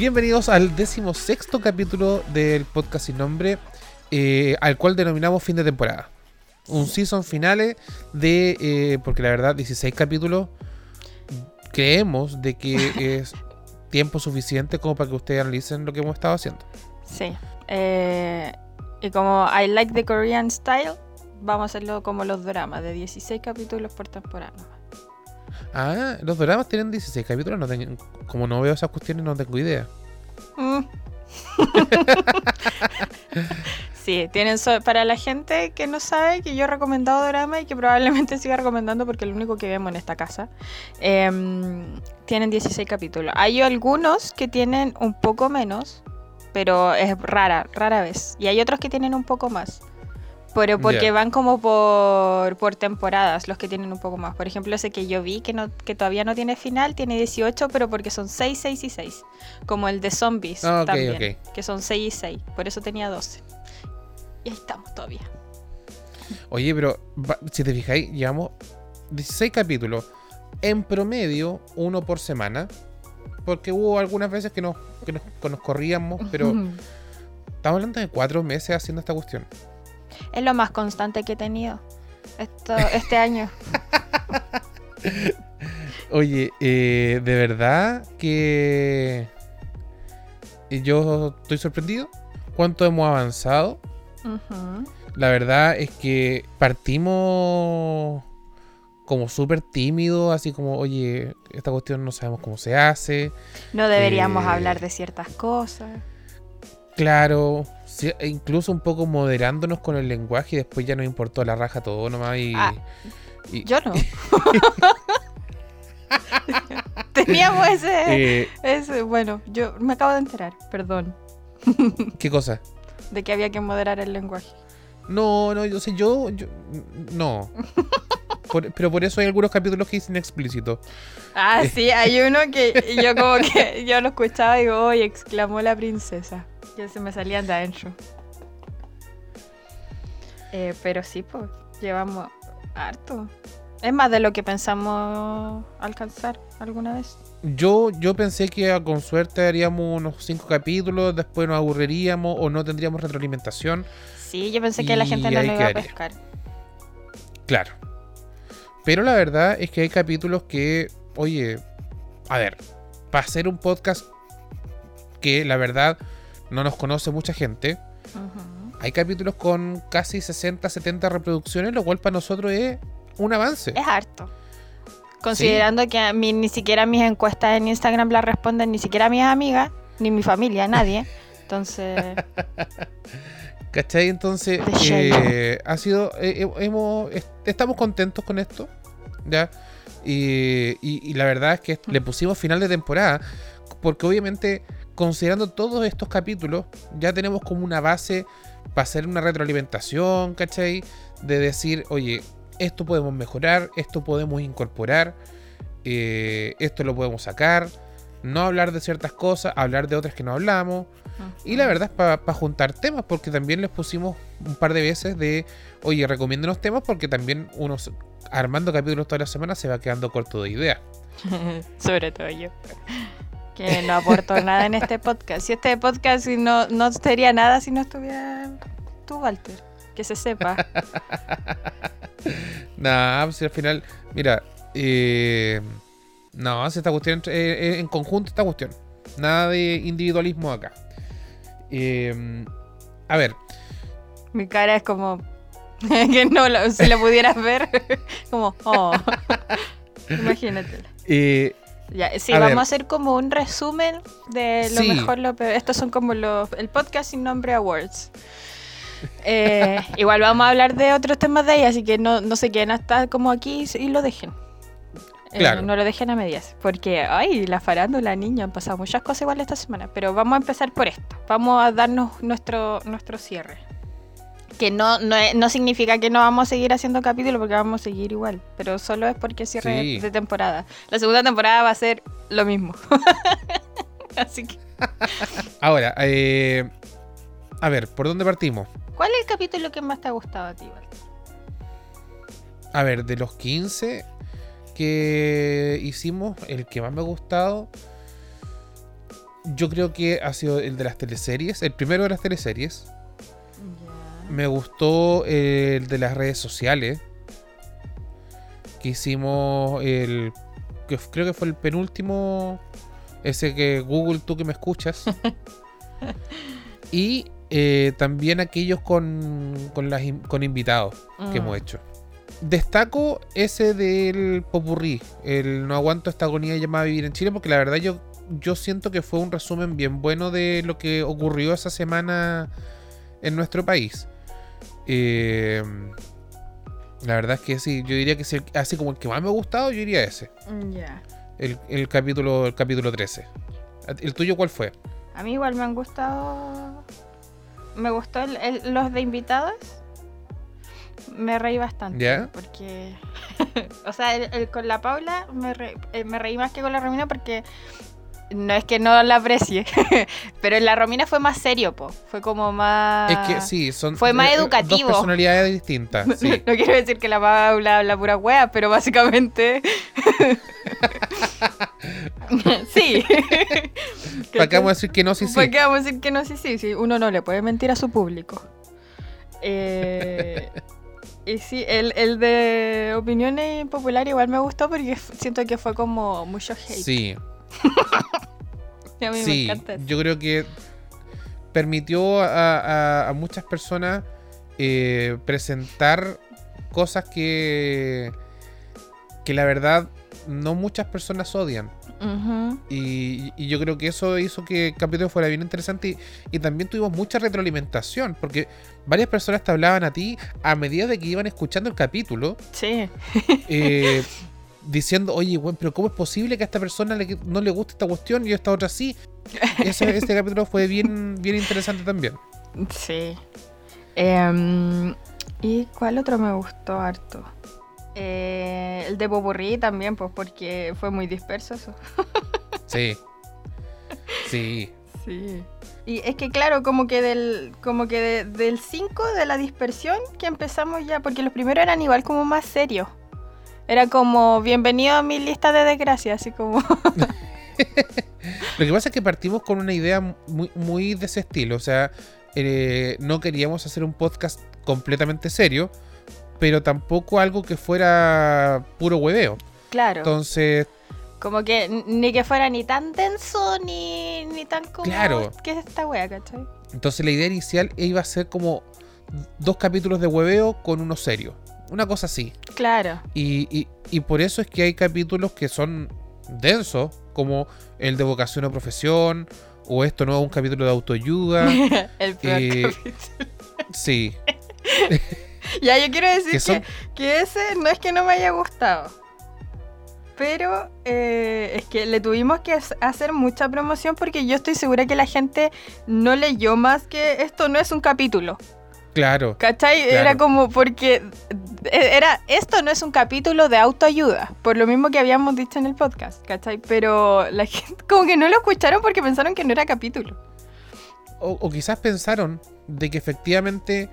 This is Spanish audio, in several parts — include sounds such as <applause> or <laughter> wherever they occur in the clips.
Bienvenidos al decimosexto capítulo del podcast sin nombre, eh, al cual denominamos fin de temporada. Un season finale de, eh, porque la verdad, 16 capítulos, creemos de que <laughs> es tiempo suficiente como para que ustedes analicen lo que hemos estado haciendo. Sí. Eh, y como I like the Korean style, vamos a hacerlo como los dramas, de 16 capítulos por temporada. Ah, los dramas tienen 16 capítulos. No tengo- como no veo esas cuestiones, no tengo idea. Mm. <laughs> sí, tienen so- para la gente que no sabe que yo he recomendado drama y que probablemente siga recomendando porque es lo único que vemos en esta casa. em, tienen 16 capítulos. Hay algunos que tienen un poco menos, pero es rara, rara vez. Y hay otros que tienen un poco más. Pero porque van como por, por temporadas los que tienen un poco más. Por ejemplo, ese que yo vi que, no, que todavía no tiene final, tiene 18, pero porque son 6, 6 y 6. Como el de zombies Ah, también, que son 6 y 6. Por eso tenía 12. Y ahí estamos todavía. Oye, pero si te fijáis, llevamos 16 capítulos. En promedio, uno por semana. Porque hubo algunas veces que nos, que nos, que nos corríamos, pero <laughs> estamos hablando de cuatro meses haciendo esta cuestión. Es lo más constante que he tenido esto, este año. <laughs> Oye, eh, de verdad que yo estoy sorprendido. ¿Cuánto hemos avanzado? La verdad es que partimos como súper tímidos, así como, oye, esta cuestión no sabemos cómo se hace. No deberíamos Eh, hablar de ciertas cosas. Claro, sí, e incluso un poco moderándonos con el lenguaje y después ya nos importó la raja todo nomás y... Ah, y- Yo no. <laughs> Teníamos ese, eh, ese. Bueno, yo me acabo de enterar, perdón, ¿Qué cosa? de que había que moderar el lenguaje. No, no, yo sé, yo, yo- no. Por- pero por eso hay algunos capítulos que dicen explícito. Ah, sí, hay uno que yo como que yo lo escuchaba y digo, ¡oy! exclamó la princesa. Ya se me salían de adentro. Eh, pero sí, pues, llevamos harto. Es más de lo que pensamos alcanzar alguna vez. Yo, yo pensé que con suerte haríamos unos cinco capítulos, después nos aburriríamos o no tendríamos retroalimentación. Sí, yo pensé que la gente no lo iba a pescar. Claro. Pero la verdad es que hay capítulos que, oye, a ver, para hacer un podcast que la verdad no nos conoce mucha gente, hay capítulos con casi 60, 70 reproducciones, lo cual para nosotros es un avance. Es harto. Considerando que a mí ni siquiera mis encuestas en Instagram las responden ni siquiera mis amigas, ni mi familia, nadie. <laughs> Entonces, ¿Cachai? Entonces, eh, ha sido. eh, eh, hemos, est- estamos contentos con esto. ¿Ya? Y, y- y la verdad es que le pusimos final de temporada. Porque obviamente, considerando todos estos capítulos, ya tenemos como una base para hacer una retroalimentación, ¿cachai? De decir, oye, esto podemos mejorar, esto podemos incorporar, eh, esto lo podemos sacar. No hablar de ciertas cosas, hablar de otras que no hablamos. Y la verdad es para juntar temas, porque también les pusimos un par de veces de, oye, recomiéndenos temas, porque también uno s- armando capítulos toda la semana se va quedando corto de ideas. <laughs> Sobre todo yo. Que no aporto nada en este podcast. Si este podcast no, no sería nada si no estuviera tú, Walter. Que se sepa. <laughs> Nada, pues si al final, mira, eh, no, si esta cuestión, eh, eh, en conjunto esta cuestión. Nada de individualismo acá. Eh, a ver, Mi cara es como. <laughs> que no, lo- si lo pudieras ver. <laughs> como, oh. Imagínatela. eh, Ya, sí, A vamos ver. a hacer como un resumen de lo Sí. mejor, lo peor. Estos son como los, el podcast sin nombre awards. Eh, igual vamos a hablar de otros temas de ahí, así que no, no se queden hasta como aquí y lo dejen. Eh, Claro. no lo dejen a medias, porque, ay, la farándula, niña, han pasado muchas cosas igual esta semana, pero vamos a empezar por esto. Vamos a darnos nuestro, nuestro cierre. Que no, no, no significa que no vamos a seguir haciendo capítulos porque vamos a seguir igual, pero solo es porque cierre Sí. de temporada. La segunda temporada va a ser lo mismo. <laughs> Así que, ahora, eh, a ver, ¿por dónde partimos? ¿cuál es el capítulo que más te ha gustado a ti, Val? A ver, de los 15 que hicimos, el que más me ha gustado. yo creo que ha sido el de las teleseries, el primero de las teleseries. Me gustó el de las redes sociales. Que hicimos el. Que creo que fue el penúltimo. Ese que Google, tú que me escuchas. <laughs> y eh, también aquellos con, con, las, con invitados que Mm. hemos hecho. Destaco ese del Popurrí, el No aguanto esta agonía llamada Vivir en Chile, porque la verdad yo, yo siento que fue un resumen bien bueno de lo que ocurrió esa semana en nuestro país. Eh, la verdad es que sí, yo diría que el- así como el que más me ha gustado, yo diría ese, Ya. el, el capítulo, el capítulo 13. ¿El tuyo cuál fue? A mí igual me han gustado. Me gustó el- el- los de invitados. Me reí bastante. ¿Ya? Porque. <laughs> o sea, el, con la Paula me, re- eh, me reí más que con la Romina porque. No es que no la aprecie. <laughs> pero en la Romina fue más serio, po. Fue como más. Es que sí, son Fue más eh, eh, educativo. dos personalidades distintas. Sí. No quiero decir que la Paula habla pura wea, pero básicamente. <laughs> sí. ¿Para qué vamos a decir que no? Sí, sí. ¿Para qué vamos a decir que no? Sí, sí, sí. Uno no le puede mentir a su público. Eh, y sí, el, el de opiniones populares igual me gustó porque siento que fue como mucho hate. Sí, <laughs> a mí me sí. encanta eso. Yo creo que permitió a, a- a muchas personas eh, presentar cosas que, que la verdad no muchas personas odian. Y, y yo creo que eso hizo que el capítulo fuera bien interesante y, y también tuvimos mucha retroalimentación porque varias personas te hablaban a ti a medida de que iban escuchando el capítulo Sí. eh, <laughs> diciendo, oye, bueno, pero ¿cómo es posible que a esta persona le- no le guste esta cuestión y a esta otra sí? Ese, <laughs> este capítulo fue bien, bien interesante también. Sí. Em, ¿Y cuál otro me gustó harto? Eh, el de Popurrí también, pues porque fue muy disperso eso. Sí. <laughs> Sí. Sí. Y es que claro, como que del como que de- del 5 de la dispersión que empezamos ya, porque los primeros eran igual como más serios. Era como bienvenido a mi lista de desgracia, así como <laughs> Lo que pasa es que partimos con una idea muy, muy de ese estilo. O sea, eh, no queríamos hacer un podcast completamente serio, pero tampoco algo que fuera puro hueveo. claro, Entonces, como que ni que fuera ni tan denso ni, ni tan como Claro. que es esta wea, ¿cachai? entonces la idea inicial iba a ser como dos capítulos de hueveo con uno serio. Una cosa así. Claro. Y, y- y por eso es que hay capítulos que son densos, como el de vocación o profesión, o esto no es un capítulo de autoayuda. <laughs> El peor Eh, capítulo. Sí, <laughs> Ya, yo quiero decir que que, son que ese no es que no me haya gustado. Pero eh, es que le tuvimos que hac- hacer mucha promoción porque yo estoy segura que la gente no leyó más que esto no es un capítulo. claro. ¿Cachai? Claro. Era como porque era esto no es un capítulo de autoayuda, por lo mismo que habíamos dicho en el podcast, ¿cachai? Pero la gente <laughs> como que no lo escucharon porque pensaron que no era capítulo. O, o quizás pensaron de que efectivamente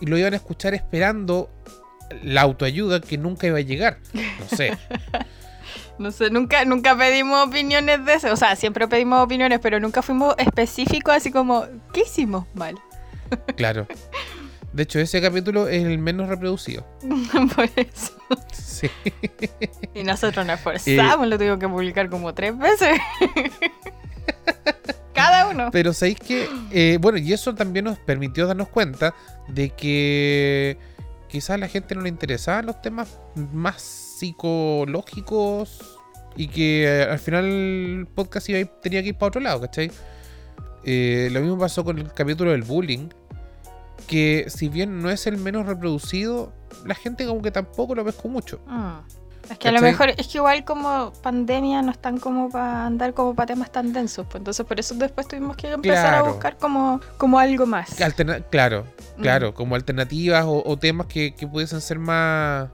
lo iban a escuchar esperando la autoayuda que nunca iba a llegar. No sé. <laughs> No sé, nunca, nunca pedimos opiniones de eso. O sea, siempre pedimos opiniones, pero nunca fuimos específicos así como, ¿qué hicimos mal? Claro. <laughs> De hecho, ese capítulo es el menos reproducido. <laughs> Por eso. Sí. Y nosotros nos esforzamos, lo tuvimos que publicar como tres veces. <laughs> Cada uno. Pero sabéis que, eh, bueno, y eso también nos permitió darnos cuenta de que quizás a la gente no le interesaban los temas más psicológicos y que eh, al final el podcast iba ir- tenía que ir para otro lado, ¿cachai? Eh, lo mismo pasó con el capítulo del bullying, que si bien no es el menos reproducido, la gente como que tampoco lo pescó mucho. Mm. Es que a lo mejor es que igual como pandemia no están como para andar como para temas tan densos. Pues entonces por eso después tuvimos que empezar Claro. a buscar como, como algo más. Alterna- claro, Mm. claro, como alternativas o, o temas que, que pudiesen ser más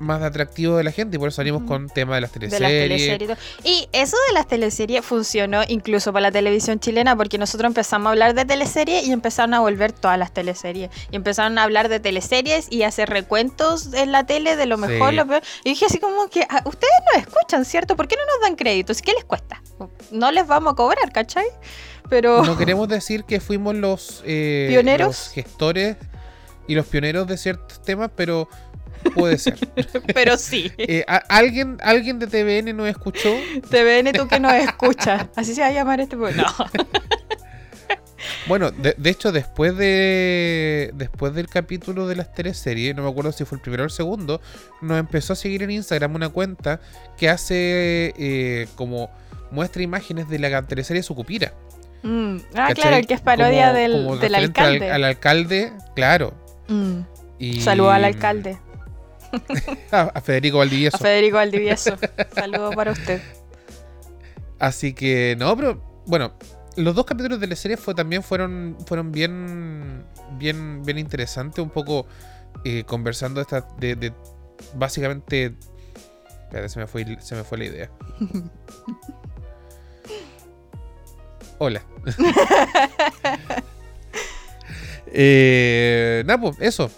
más atractivo de la gente y por eso salimos Ujú. con tema de las de las teleseries. teleseries. y eso de las teleseries funcionó incluso para la televisión chilena porque nosotros empezamos a hablar de teleseries y empezaron a volver todas las teleseries. Y empezaron a hablar de teleseries y hacer recuentos en la tele de lo mejor, Sí. lo peor. Y dije así como que "Ah, ustedes nos escuchan, ¿cierto? ¿Por qué no nos dan créditos? ¿Qué les cuesta? No les vamos a cobrar, ¿cachai? Pero No queremos decir que fuimos los, eh, ¿Pioneros? los gestores y los pioneros de ciertos temas, pero puede ser. <laughs> pero sí. Eh, ¿alguien, alguien de TVN nos escuchó. TVN, tú que nos escuchas. <laughs> Así se va a llamar este pueblo. No. <laughs> Bueno, de, de hecho, después de después del capítulo de las teleseries, no me acuerdo si fue el primero o el segundo, nos empezó a seguir en Instagram una cuenta que hace eh, como muestra imágenes de la teleserie Sucupira. Mm. Ah, ¿cachai? claro, el que es parodia Como- del, como del referente al- alcalde. Al, alcalde, claro. Mm. Y, Saludos al alcalde, <laughs> A, Federico Valdivieso. a Federico Valdivieso. Saludos para usted. Así que, no, pero bueno, los dos capítulos de la serie fue, también fueron, fueron bien, bien, bien interesantes, un poco eh, conversando esta, de, de básicamente... Espérate, se me fue, se me fue la idea. <laughs> Hola. <laughs> eh, nada, pues, eso.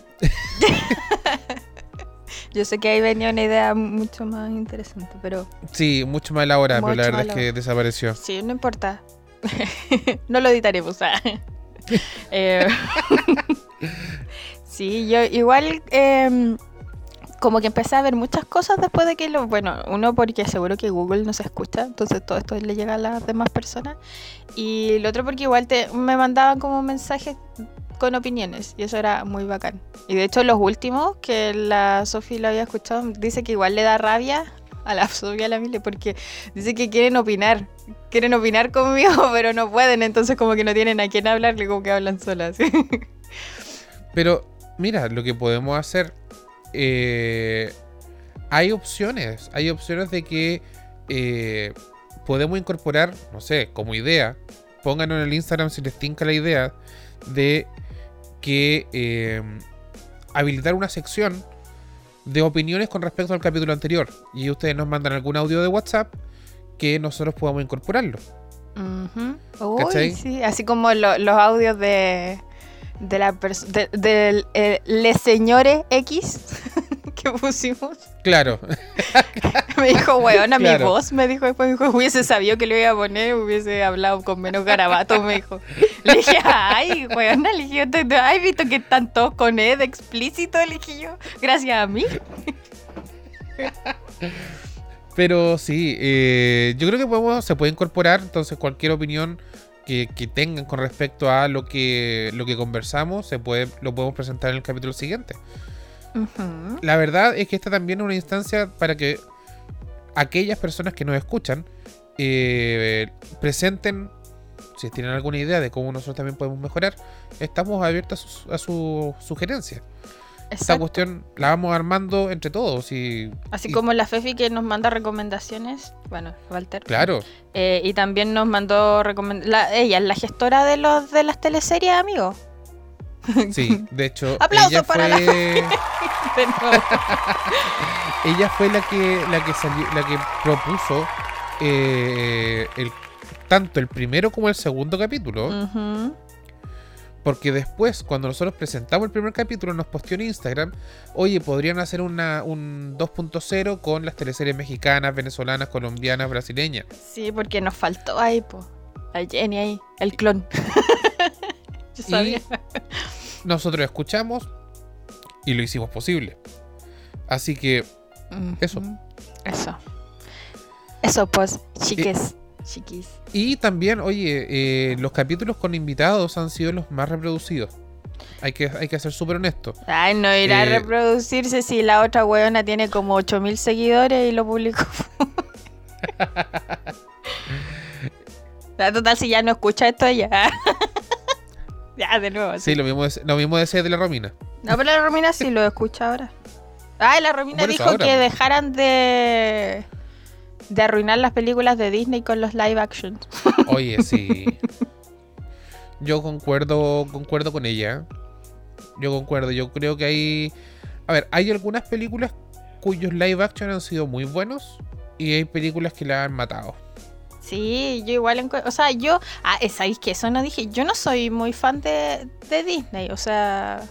Yo sé que ahí venía una idea mucho más interesante, pero Sí, mucho más elaborada, pero la verdad es que desapareció. sí, no importa. <laughs> no lo editaremos. ah. <laughs> Eh, <laughs> sí, yo igual em, como que empecé a ver muchas cosas después de que lo... Bueno, uno porque seguro que Google no se escucha, entonces todo esto le llega a las demás personas. Y el otro porque igual te, me mandaban como mensajes con opiniones y eso era muy bacán. Y de hecho los últimos, que la Sofi lo había escuchado, dice que igual le da rabia a la <laughs> Sofía a la Mile porque dice que quieren opinar. Quieren opinar conmigo, <laughs> pero no pueden, entonces como que no tienen a quién hablarle, como que hablan solas. <laughs> Pero mira, lo que podemos hacer, eh, hay opciones, hay opciones de que eh, podemos incorporar, no sé, como idea, pónganlo en el Instagram si les tinca la idea de que eh, habilitar una sección de opiniones con respecto al capítulo anterior y ustedes nos mandan algún audio de WhatsApp que nosotros podamos incorporarlo. Ujú. Uy, sí, así como lo- los audios de de la pers- de, del eh, Les Señores X <laughs> que pusimos. Claro, <laughs> Me dijo, weón, a mi voz, me dijo después, me dijo, hubiese sabido que lo iba a poner, hubiese hablado con menos garabato, me dijo. Le dije, ay, weón, le dije, ¿te- te- ¿has visto que están todos con Ed explícito? Le dije yo, gracias a mí. Pero sí, eh, yo creo que podemos, se puede incorporar entonces cualquier opinión que, que tengan con respecto a lo que, lo que conversamos, se puede, lo podemos presentar en el capítulo siguiente. La verdad es que esta también es una instancia para que aquellas personas que nos escuchan eh, presenten, si tienen alguna idea de cómo nosotros también podemos mejorar, estamos abiertos a sus, a sus sugerencias. Esta cuestión la vamos armando entre todos y Así y- como la Fefi que nos manda recomendaciones, bueno, Walter. claro, Eh, y también nos mandó recomendaciones. Ella es la gestora de los de las teleseries, amigo. <laughs> sí, de hecho Aplausos la fue... De nuevo. ella fue la que la que salió, la que propuso eh, el, tanto el primero como el segundo capítulo porque después cuando nosotros presentamos el primer capítulo nos posteó en Instagram oye podrían hacer una, un 2.0 con las teleseries mexicanas venezolanas colombianas brasileñas Sí, porque nos faltó ahí, po. A Jenny ahí, el clon. <laughs> <laughs> Yo Y- nosotros escuchamos y lo hicimos posible así que eso. Eso. Eso, pues, chiques. Chiquis. y también oye eh, los capítulos con invitados han sido los más reproducidos hay que, hay que ser súper honesto Ay, no irá a Eh, reproducirse si la otra weona tiene como 8000 seguidores y lo publicó. <laughs> Ya, Total, si ya no escucha esto, ya. Ya, de nuevo. Sí, lo mismo, de- lo mismo decía de la Romina. No, pero la Romina sí lo escucha ahora. Ay, la Romina dijo ahora, que pues. dejaran de de arruinar las películas de Disney con los live action. Oye, sí. <laughs> Yo concuerdo, concuerdo con ella. Yo concuerdo. Yo creo que hay. A ver, hay algunas películas cuyos live action han sido muy buenos y hay películas que la han matado. Sí, yo igual, o sea, yo, ah, eh, ¿sabéis que eso no dije? Yo no soy muy fan de, de Disney, o sea,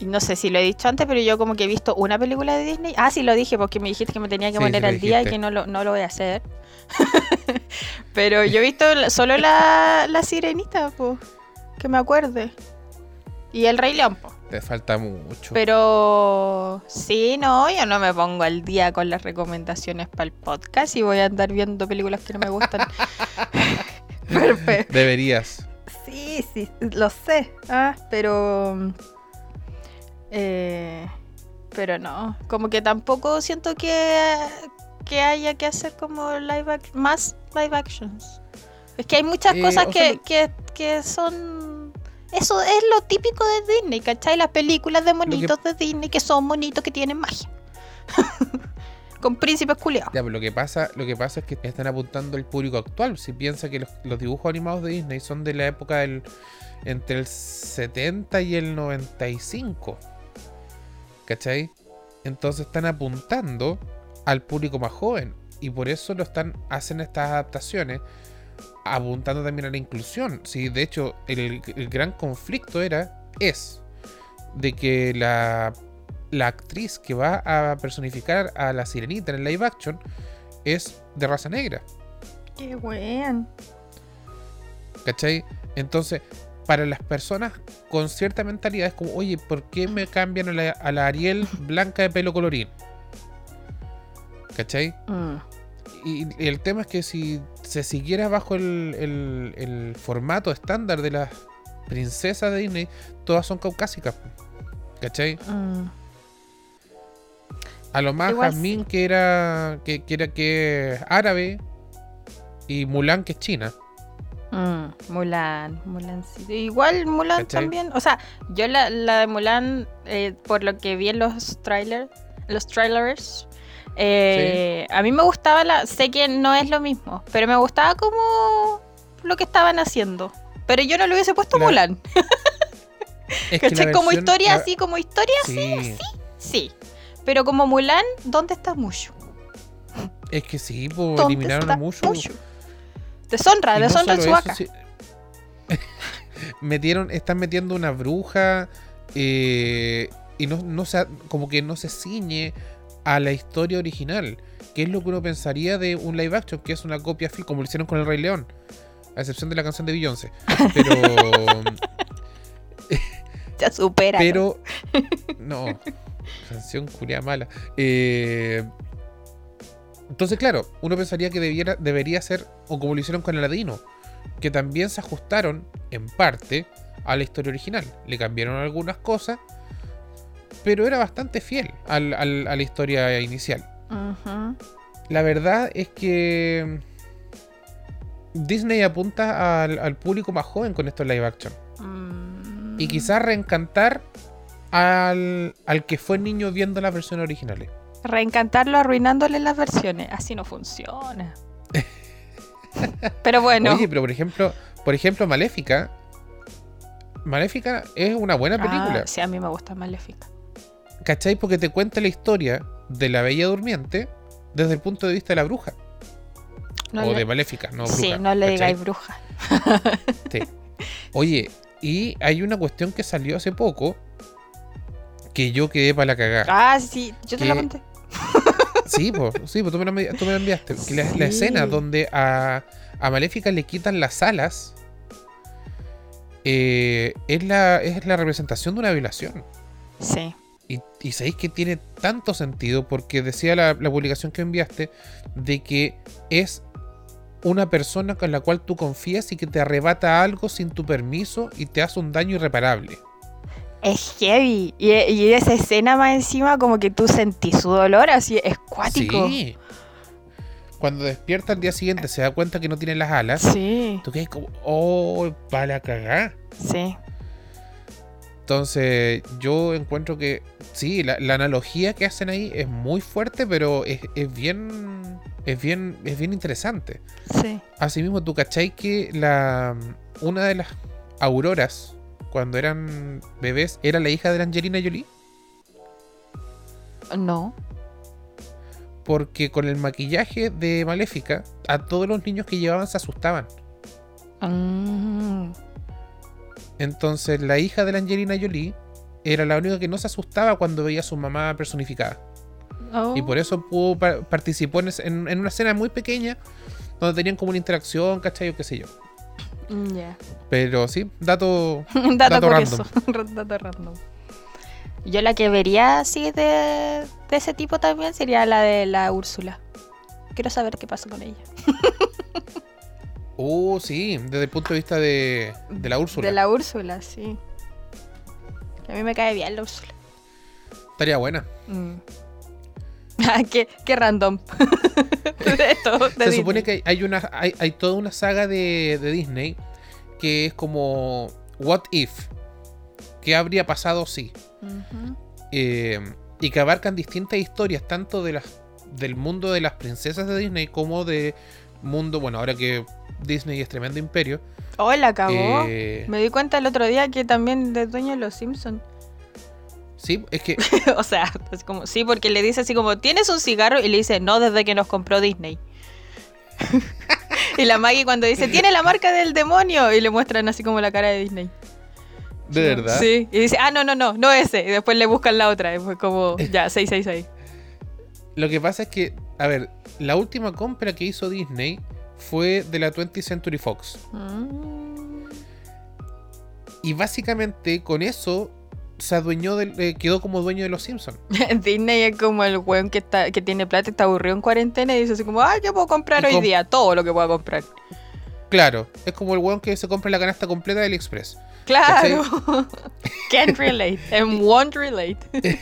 no sé si lo he dicho antes, pero yo como que he visto una película de Disney. Ah, sí lo dije porque me dijiste que me tenía que Sí, poner al día y que no lo, no lo voy a hacer. <laughs> pero yo he visto solo la, la sirenita, pues, que me acuerde. Y el Rey León, pues. Te falta mucho. Pero sí, no, yo no me pongo al día con las recomendaciones para el podcast y voy a andar viendo películas que no me gustan. <laughs> <laughs> Perfecto. Deberías. Sí, sí, lo sé. Ah, pero. eh, pero no. Como que tampoco siento que, que haya que hacer como live más live actions. Es que hay muchas Eh, cosas que, sea, que, que son. Eso es lo típico de Disney, ¿cachai? Las películas de monitos de Disney que son monitos que tienen magia. <laughs> Con príncipes culiados. Ya, pero lo que pasa, lo que pasa es que están apuntando al público actual. Si piensa que los, los dibujos animados de Disney son de la época del entre el 70 y el 95. ¿Cachai? Entonces están apuntando al público más joven. Y por eso lo están, hacen estas adaptaciones. Apuntando también a la inclusión. Sí, de hecho, el, el gran conflicto era, es, de que la la actriz que va a personificar a la sirenita en el live action es de raza negra, Qué buen. ¿cachai? Entonces, para las personas con cierta mentalidad es como, oye, ¿por qué me cambian a la, a la Ariel blanca de pelo colorín? ¿Cachai? Mm. Y, y el tema es que si se siguiera bajo el, el- el formato estándar de las princesas de Disney, todas son caucásicas. ¿Cachai? Mm. A lo más Igual Jasmine que era que, que era que es árabe y Mulan que es china. Mm, Mulan, Mulan sí. Igual Mulan ¿Cachai? también. O sea, yo la, la de Mulan, eh, por lo que vi en los trailers, los trailers, eh, a mí me gustaba la. Sé que no es lo mismo, pero me gustaba como lo que estaban haciendo. Pero yo no le hubiese puesto La- Mulan. <laughs> Es. Como historia así, como historia, Sí, sí. Pero como Mulan, ¿dónde está Mushu? es que sí, pues ¿Dónde eliminaron a Mushu. Mushu? Deshonra, no deshonra su eso, sí- <laughs> metieron, están metiendo una bruja eh, y no, no se, como que no se ciñe a la historia original, que es lo que uno pensaría de un live action, que es una copia fiel, como lo hicieron con el Rey León, a excepción de la canción de Beyoncé. <laughs> Pero, Ya supera. pero, no, canción curia mala. Eh, entonces, claro, uno pensaría que debiera, debería ser, o como lo hicieron con Aladino, que también se ajustaron en parte a la historia original. Le cambiaron algunas cosas, pero era bastante fiel al- al- a la historia inicial. La verdad es que Disney apunta al, al público más joven con estos live action. Mm. Y quizás reencantar al, al que fue niño viendo las versiones originales. Reencantarlo arruinándole las versiones. Así no funciona. <laughs> Pero bueno. Oye, pero por ejemplo, por ejemplo, Maléfica. Maléfica es una buena película. Ah, sí, a mí me gusta Maléfica. ¿Cachai? Porque te cuenta la historia de la Bella Durmiente desde el punto de vista de la bruja. No o le- de Maléfica, no bruja. sí, no le digáis bruja. Sí. Oye, y hay una cuestión que salió hace poco que yo quedé para la cagada. Ah, sí, yo te la conté. Sí, pues, sí, tú me envi- tú me enviaste. Que la, la escena donde a, a Maléfica le quitan las alas eh, es, la, es la representación de una violación. Sí. Y, y sabéis que tiene tanto sentido porque decía la, la publicación que enviaste de que es una persona con la cual tú confías y que te arrebata algo sin tu permiso y te hace un daño irreparable. Es heavy. Y, y esa escena más encima, como que tú sentís su dolor, así es cuático. Sí. Cuando despierta al día siguiente se da cuenta que no tiene las alas. Sí, Tú quedas como, oh, para la cagá. sí. Entonces, yo encuentro que sí, la, la analogía que hacen ahí es muy fuerte, pero es, es bien. Es bien. Es bien interesante. sí. Asimismo, tú cachai que la. Una de las auroras, cuando eran bebés, era la hija de la Angelina Jolie. No. porque con el maquillaje de Maléfica, a todos los niños que llevaban se asustaban. Mm. Entonces la hija de la Angelina Jolie era la única que no se asustaba cuando veía a su mamá personificada. Oh. Y por eso pudo pa- participó en, es- en- en una escena muy pequeña donde tenían como una interacción, ¿cachai? O qué sé yo. Mm. Pero sí, dato... <laughs> Dato, Dato curioso. <laughs> Dato random. Yo la que vería así de, de ese tipo también sería la de la Úrsula. Quiero saber qué pasa con ella. <laughs> Uh, sí, desde el punto de vista de, de la Úrsula. De la Úrsula, sí. A mí me cae bien la Úrsula. Estaría buena. Mm. <laughs> Ah, qué, qué random. <laughs> de esto, de Se supone que hay, una, hay, hay toda una saga de, de Disney que es como What If. ¿Qué habría pasado si? Eh, y que abarcan distintas historias, tanto de las, del mundo de las princesas de Disney como de mundo, bueno, ahora que Disney es tremendo imperio. Oh, la cagó. eh, Me di cuenta el otro día que también de dueño de los Simpsons. sí, es que <laughs> o sea, es como, sí, porque le dice así como, ¿tienes un cigarro? Y le dice, no, desde que nos compró Disney. <laughs> y la Maggie cuando dice, tiene la marca del demonio. Y le muestran así como la cara de Disney. de verdad. Sí. Y dice, ah, no, no, no, no ese. Y después le buscan la otra. Y fue como, <laughs> ya, 666. Lo que pasa es que, a ver, la última compra que hizo Disney fue de la 20th Century Fox. Mm. Y básicamente con eso se adueñó del, eh, quedó como dueño de los Simpsons. <laughs> Disney es como el weón que, está, que tiene plata y está aburrido en cuarentena y dice así como, ah, ¿qué puedo comprar Y hoy com- día? Todo lo que pueda comprar. Claro, es como el weón que se compra la canasta completa del Express. Claro. <laughs> Can't relate. And won't relate. <laughs>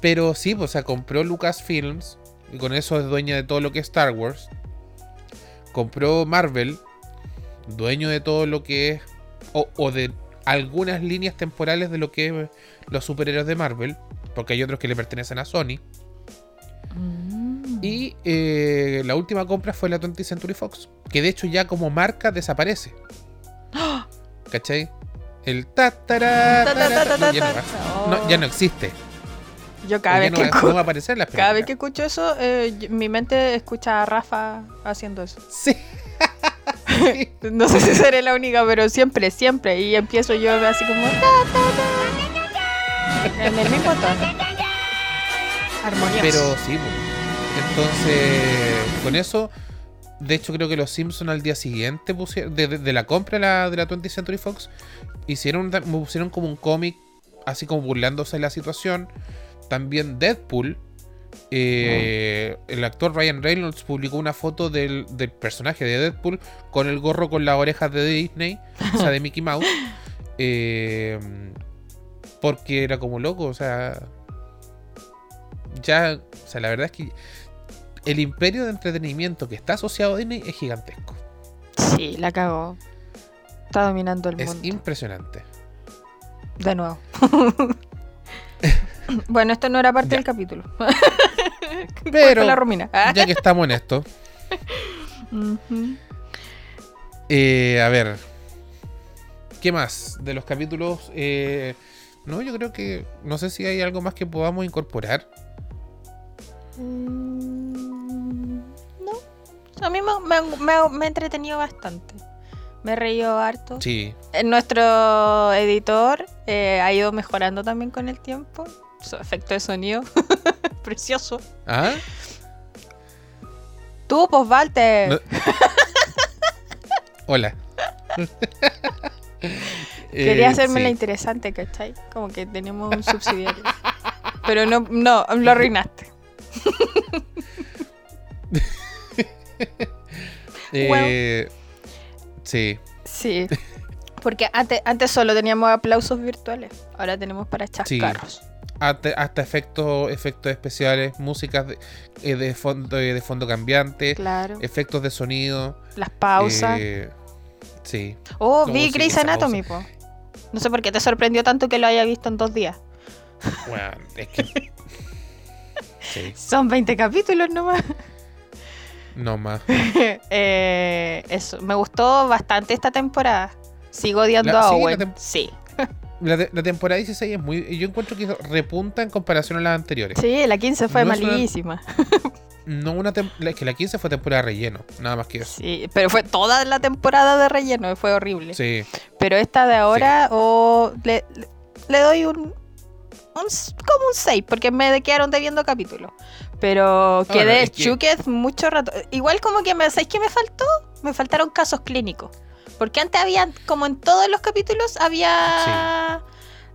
Pero sí, pues, o sea, compró Lucasfilms y con eso es dueña de todo lo que es Star Wars. Compró Marvel, dueño de todo lo que es, o, o de algunas líneas temporales de lo que es los superhéroes de Marvel, porque hay otros que le pertenecen a Sony. Mm. Y eh, la última compra fue la 20th Century Fox, que de hecho ya como marca desaparece. <gasps> ¿Cachai? El ta, tará, Ta, ta, ta, tará, ta, no, ya, no ta, va, ta. no, ya no existe. Yo cada vez, no, que no las cada vez escucho eso, eh, mi mente escucha a Rafa haciendo eso. Sí. <laughs> No sé si seré la única, pero siempre, siempre. Y empiezo yo así como... en el mismo tono. Armonioso. Pero sí, entonces con eso, de hecho creo que los Simpsons al día siguiente pusieron, de, de- de la compra de la, de la 20th Century Fox, hicieron, pusieron como un cómic, así como burlándose de la situación. También Deadpool, eh, el actor Ryan Reynolds publicó una foto del, del personaje de Deadpool con el gorro con las orejas de Disney, o sea, de <laughs> Mickey Mouse. eh, porque era como loco, o sea. Ya, o sea, la verdad es que el imperio de entretenimiento que está asociado a Disney es gigantesco. Sí, la cagó. Está dominando el Es mundo. impresionante. De nuevo. <laughs> bueno, esto no era parte Ya. del capítulo. <laughs> Pero, la Romina. Ya que <laughs> estamos en esto, eh, a ver. ¿Qué más? De los capítulos. eh, no, yo creo que. No sé si hay algo más que podamos incorporar. Mm, No. A mí me, me- me- me ha entretenido bastante. Me he reído harto. Sí. Eh, Nuestro editor eh, ha ido mejorando también con el tiempo. Efecto de sonido. <laughs> Precioso. ¿Ah? Tú, pues, Walter. No- Hola. <laughs> Quería Eh, hacerme la sí. interesante, ¿cachai? Como que tenemos un subsidiario. <laughs> Pero no, no, lo arruinaste. Eh, sí. Sí. Porque antes, antes solo teníamos aplausos virtuales. Ahora tenemos para chascarros. Hasta, hasta efectos, efectos especiales, músicas de, eh, de fondo, de fondo cambiante, Claro. efectos de sonido. Las pausas. eh, sí. oh, ¿cómo vi Grey's Anatomy, po. No sé por qué te sorprendió tanto que lo haya visto en dos días. Bueno, es que. <laughs> sí, Son 20 capítulos nomás. no más. <laughs> Eh, eso, me gustó bastante esta temporada. Sigo odiando La- a Owen. Sí. La, te- la temporada 16 es muy. Yo encuentro que repunta en comparación a las anteriores. Sí, la 15 fue No es una- malísima. No una es que la 15 fue temporada de relleno, nada más que eso. Sí, pero fue toda la temporada de relleno, fue horrible. Sí. Pero esta de ahora, oh, le, le- doy un, como un 6, porque me quedaron debiendo capítulos. Pero quedé que- chuquet mucho rato. Igual como que me, ¿sabes qué me faltó? Me faltaron casos clínicos. Porque antes había, como en todos los capítulos, había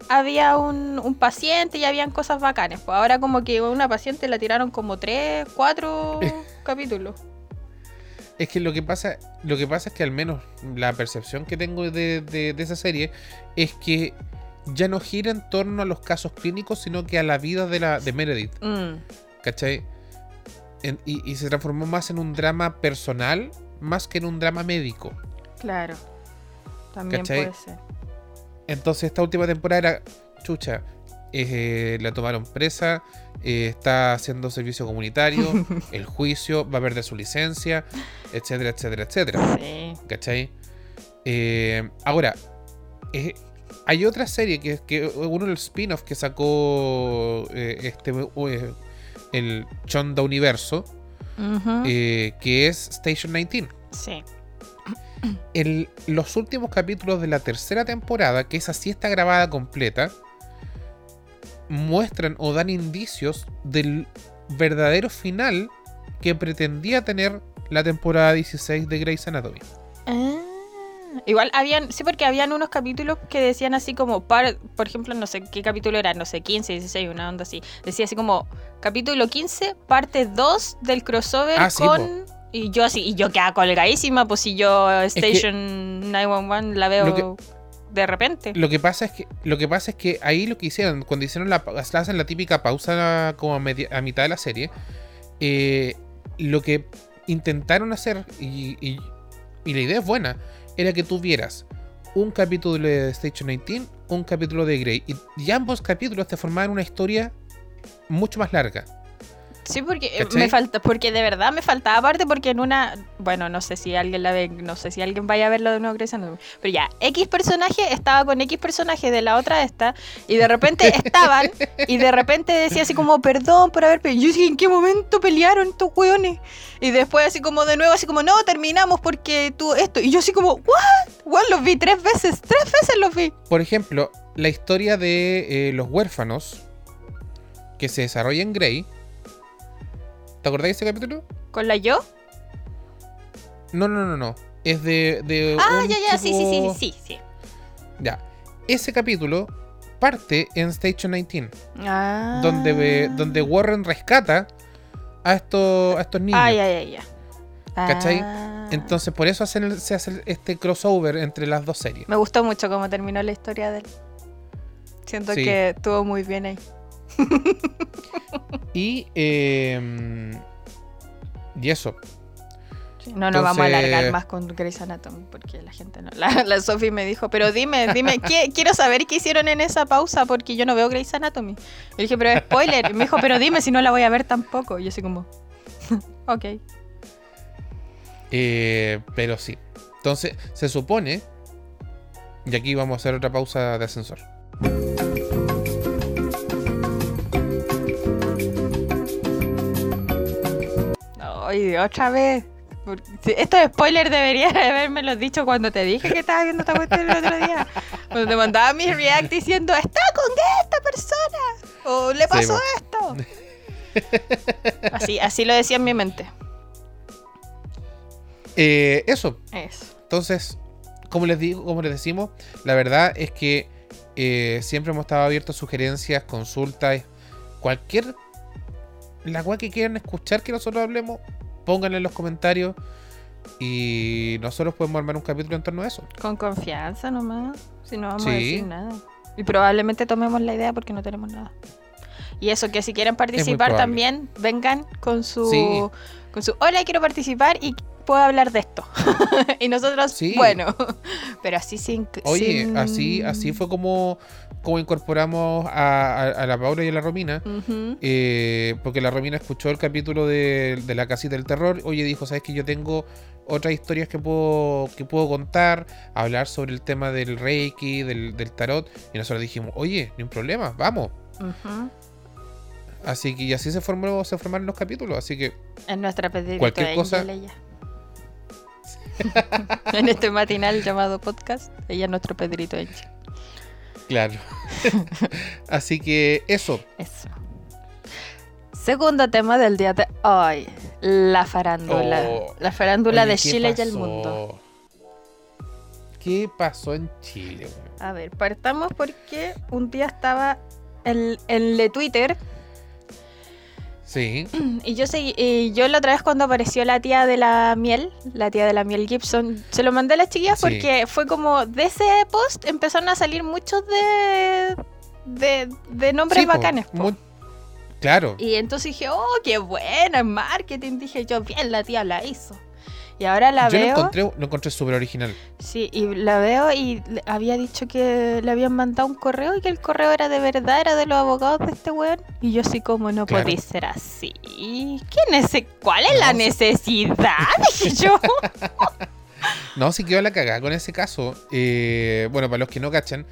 había un, un paciente y habían cosas bacanes. Pues ahora como que una paciente la tiraron como 3, 4 <laughs> capítulos. Es que lo que pasa, lo que pasa es que al menos la percepción que tengo de, de- de esa serie es que ya no gira en torno a los casos clínicos, sino que a la vida de la de Meredith, Mm, ¿cachai? En- y, y se transformó más en un drama personal más que en un drama médico. Claro. También ¿Cachai? puede ser. Entonces esta última temporada era chucha. eh, la tomaron presa, eh, está haciendo servicio comunitario, <laughs> el juicio, va a perder su licencia, etcétera, etcétera, etcétera. Sí. ¿Cachai? Eh, ahora, hay otra serie que es que uno de los spin-offs que sacó este el Chonda Universo, que es Station 19. Sí. Los últimos capítulos de la tercera temporada, que esa sí está grabada completa, muestran o dan indicios del verdadero final que pretendía tener la temporada 16 de Grey's Anatomy. Ah, Igual habían, sí, porque habían unos capítulos que decían así como, par- por ejemplo, no sé qué capítulo era, no sé, 15, 16, una onda así. Decía así como, capítulo 15, parte 2 del crossover Ah, sí, con... Y yo así, y yo quedaba colgadísima, pues si yo que- Station 911 la veo de repente. Lo que pasa es que lo que pasa es que ahí lo que hicieron cuando hicieron la hacen la típica pausa como a, media- a mitad de la serie, eh, lo que intentaron hacer y, y- y la idea es buena era que tuvieras un capítulo de Station 19, un capítulo de Grey y, y ambos capítulos te formaban una historia mucho más larga. Sí, porque eh, ¿Cachai? me falta, porque de verdad me faltaba aparte porque en una, bueno, no sé si alguien la ve, no sé si alguien vaya a verlo de nuevo Anatomy, pero ya, X personaje estaba con X personaje de la otra esta y de repente <laughs> estaban y de repente decía así como, perdón por haber peleado, yo dije, ¿en qué momento pelearon estos hueones? Y después así como de nuevo, así como, no, terminamos porque tú esto, y yo así como, ¿what? Bueno, los vi tres veces, tres veces los vi. Por ejemplo, la historia de eh, los huérfanos que se desarrolla en Grey. ¿Te acordáis de ese capítulo? ¿Con la yo? No, no, no, no. Es de. de Ah, ya, ya, sí, sí, sí, sí, sí, sí. Ya. Ese capítulo parte en Station 19, Ah. donde, ve- donde Warren rescata a estos, a estos niños. Ay, ay, ay, ya. ¿Cachai? Ah. Entonces, por eso hacen el- se hace este crossover entre las dos series. Me gustó mucho cómo terminó la historia de él. Siento Sí. que estuvo muy bien ahí. <laughs> Y. eh, y eso. No nos vamos a alargar más con Grey's Anatomy porque la gente no. La, la Sophie me dijo, pero dime, dime, <laughs> ¿qué- quiero saber qué hicieron en esa pausa porque yo no veo Grey's Anatomy. Le dije, pero spoiler. Y me dijo, pero dime si no la voy a ver tampoco. Y yo así como, <laughs> ok. Eh, pero sí. Entonces, se supone. Y aquí vamos a hacer otra pausa de ascensor. Ay, otra vez. Por- si- Esto es spoiler, deberías <laughs> haberme dicho cuando te dije que estaba viendo esta cuestión el otro día. Cuando te mandaba mi react diciendo, está con esta persona. O le pasó esto. <laughs> Así, así lo decía en mi mente. Eh, eso. Eso. Entonces, como les digo, como les decimos, la verdad es que eh, siempre hemos estado abiertos a sugerencias, consultas, cualquier la cual que quieran escuchar que nosotros hablemos, pónganla en los comentarios y nosotros podemos armar un capítulo en torno a eso. Con confianza nomás. Si no vamos a Sí. decir nada. Y probablemente tomemos la idea porque no tenemos nada. Y eso, que si quieren participar también, vengan con su, Sí. con su, hola, quiero participar y puedo hablar de esto. <laughs> y nosotros, Sí. bueno, <laughs> pero así sin... Oye, sin- así, así fue como, cómo incorporamos a, a- a la Paula y a la Romina. Eh, porque la Romina escuchó el capítulo de, de la casita del terror. Oye, dijo, ¿sabes que yo tengo otras historias que puedo, que puedo contar? Hablar sobre el tema del Reiki, del, del tarot. Y nosotros dijimos, oye, ni un problema, vamos. Así que y así se formó, se formaron los capítulos. Así que Es nuestra Pedrito Cualquier cosa- <laughs> en este matinal llamado podcast, ella es nuestro Pedrito. Claro. <laughs> Así que eso. Eso. Segundo tema del día de hoy. La farándula. Oh. La farándula Oye, de ¿qué Chile y el mundo. ¿Qué pasó en Chile? A ver, partamos porque un día estaba en, en el Twitter Sí. <clears throat> y yo seguí, y yo la otra vez cuando apareció la tía de la miel, la tía de la miel Gibson, se lo mandé a las chiquillas Sí. porque fue como de ese post empezaron a salir muchos de de, de nombres Sí, bacanes. po. mu- Claro. Y entonces dije, oh, qué buena en marketing. Dije yo, bien, la tía la hizo. Y ahora la Yo lo veo. encontré, lo encontré súper original. Sí, y la veo y había dicho que le habían mandado un correo y que el correo era de verdad, era de los abogados de este weón. Y yo así como, no Claro. podía ser así. ¿Quién es ese? ¿Cuál es la No, necesidad? <laughs> Dije yo. <laughs> No, sí quedó la cagada con ese caso. Eh, bueno, para los que no cachan,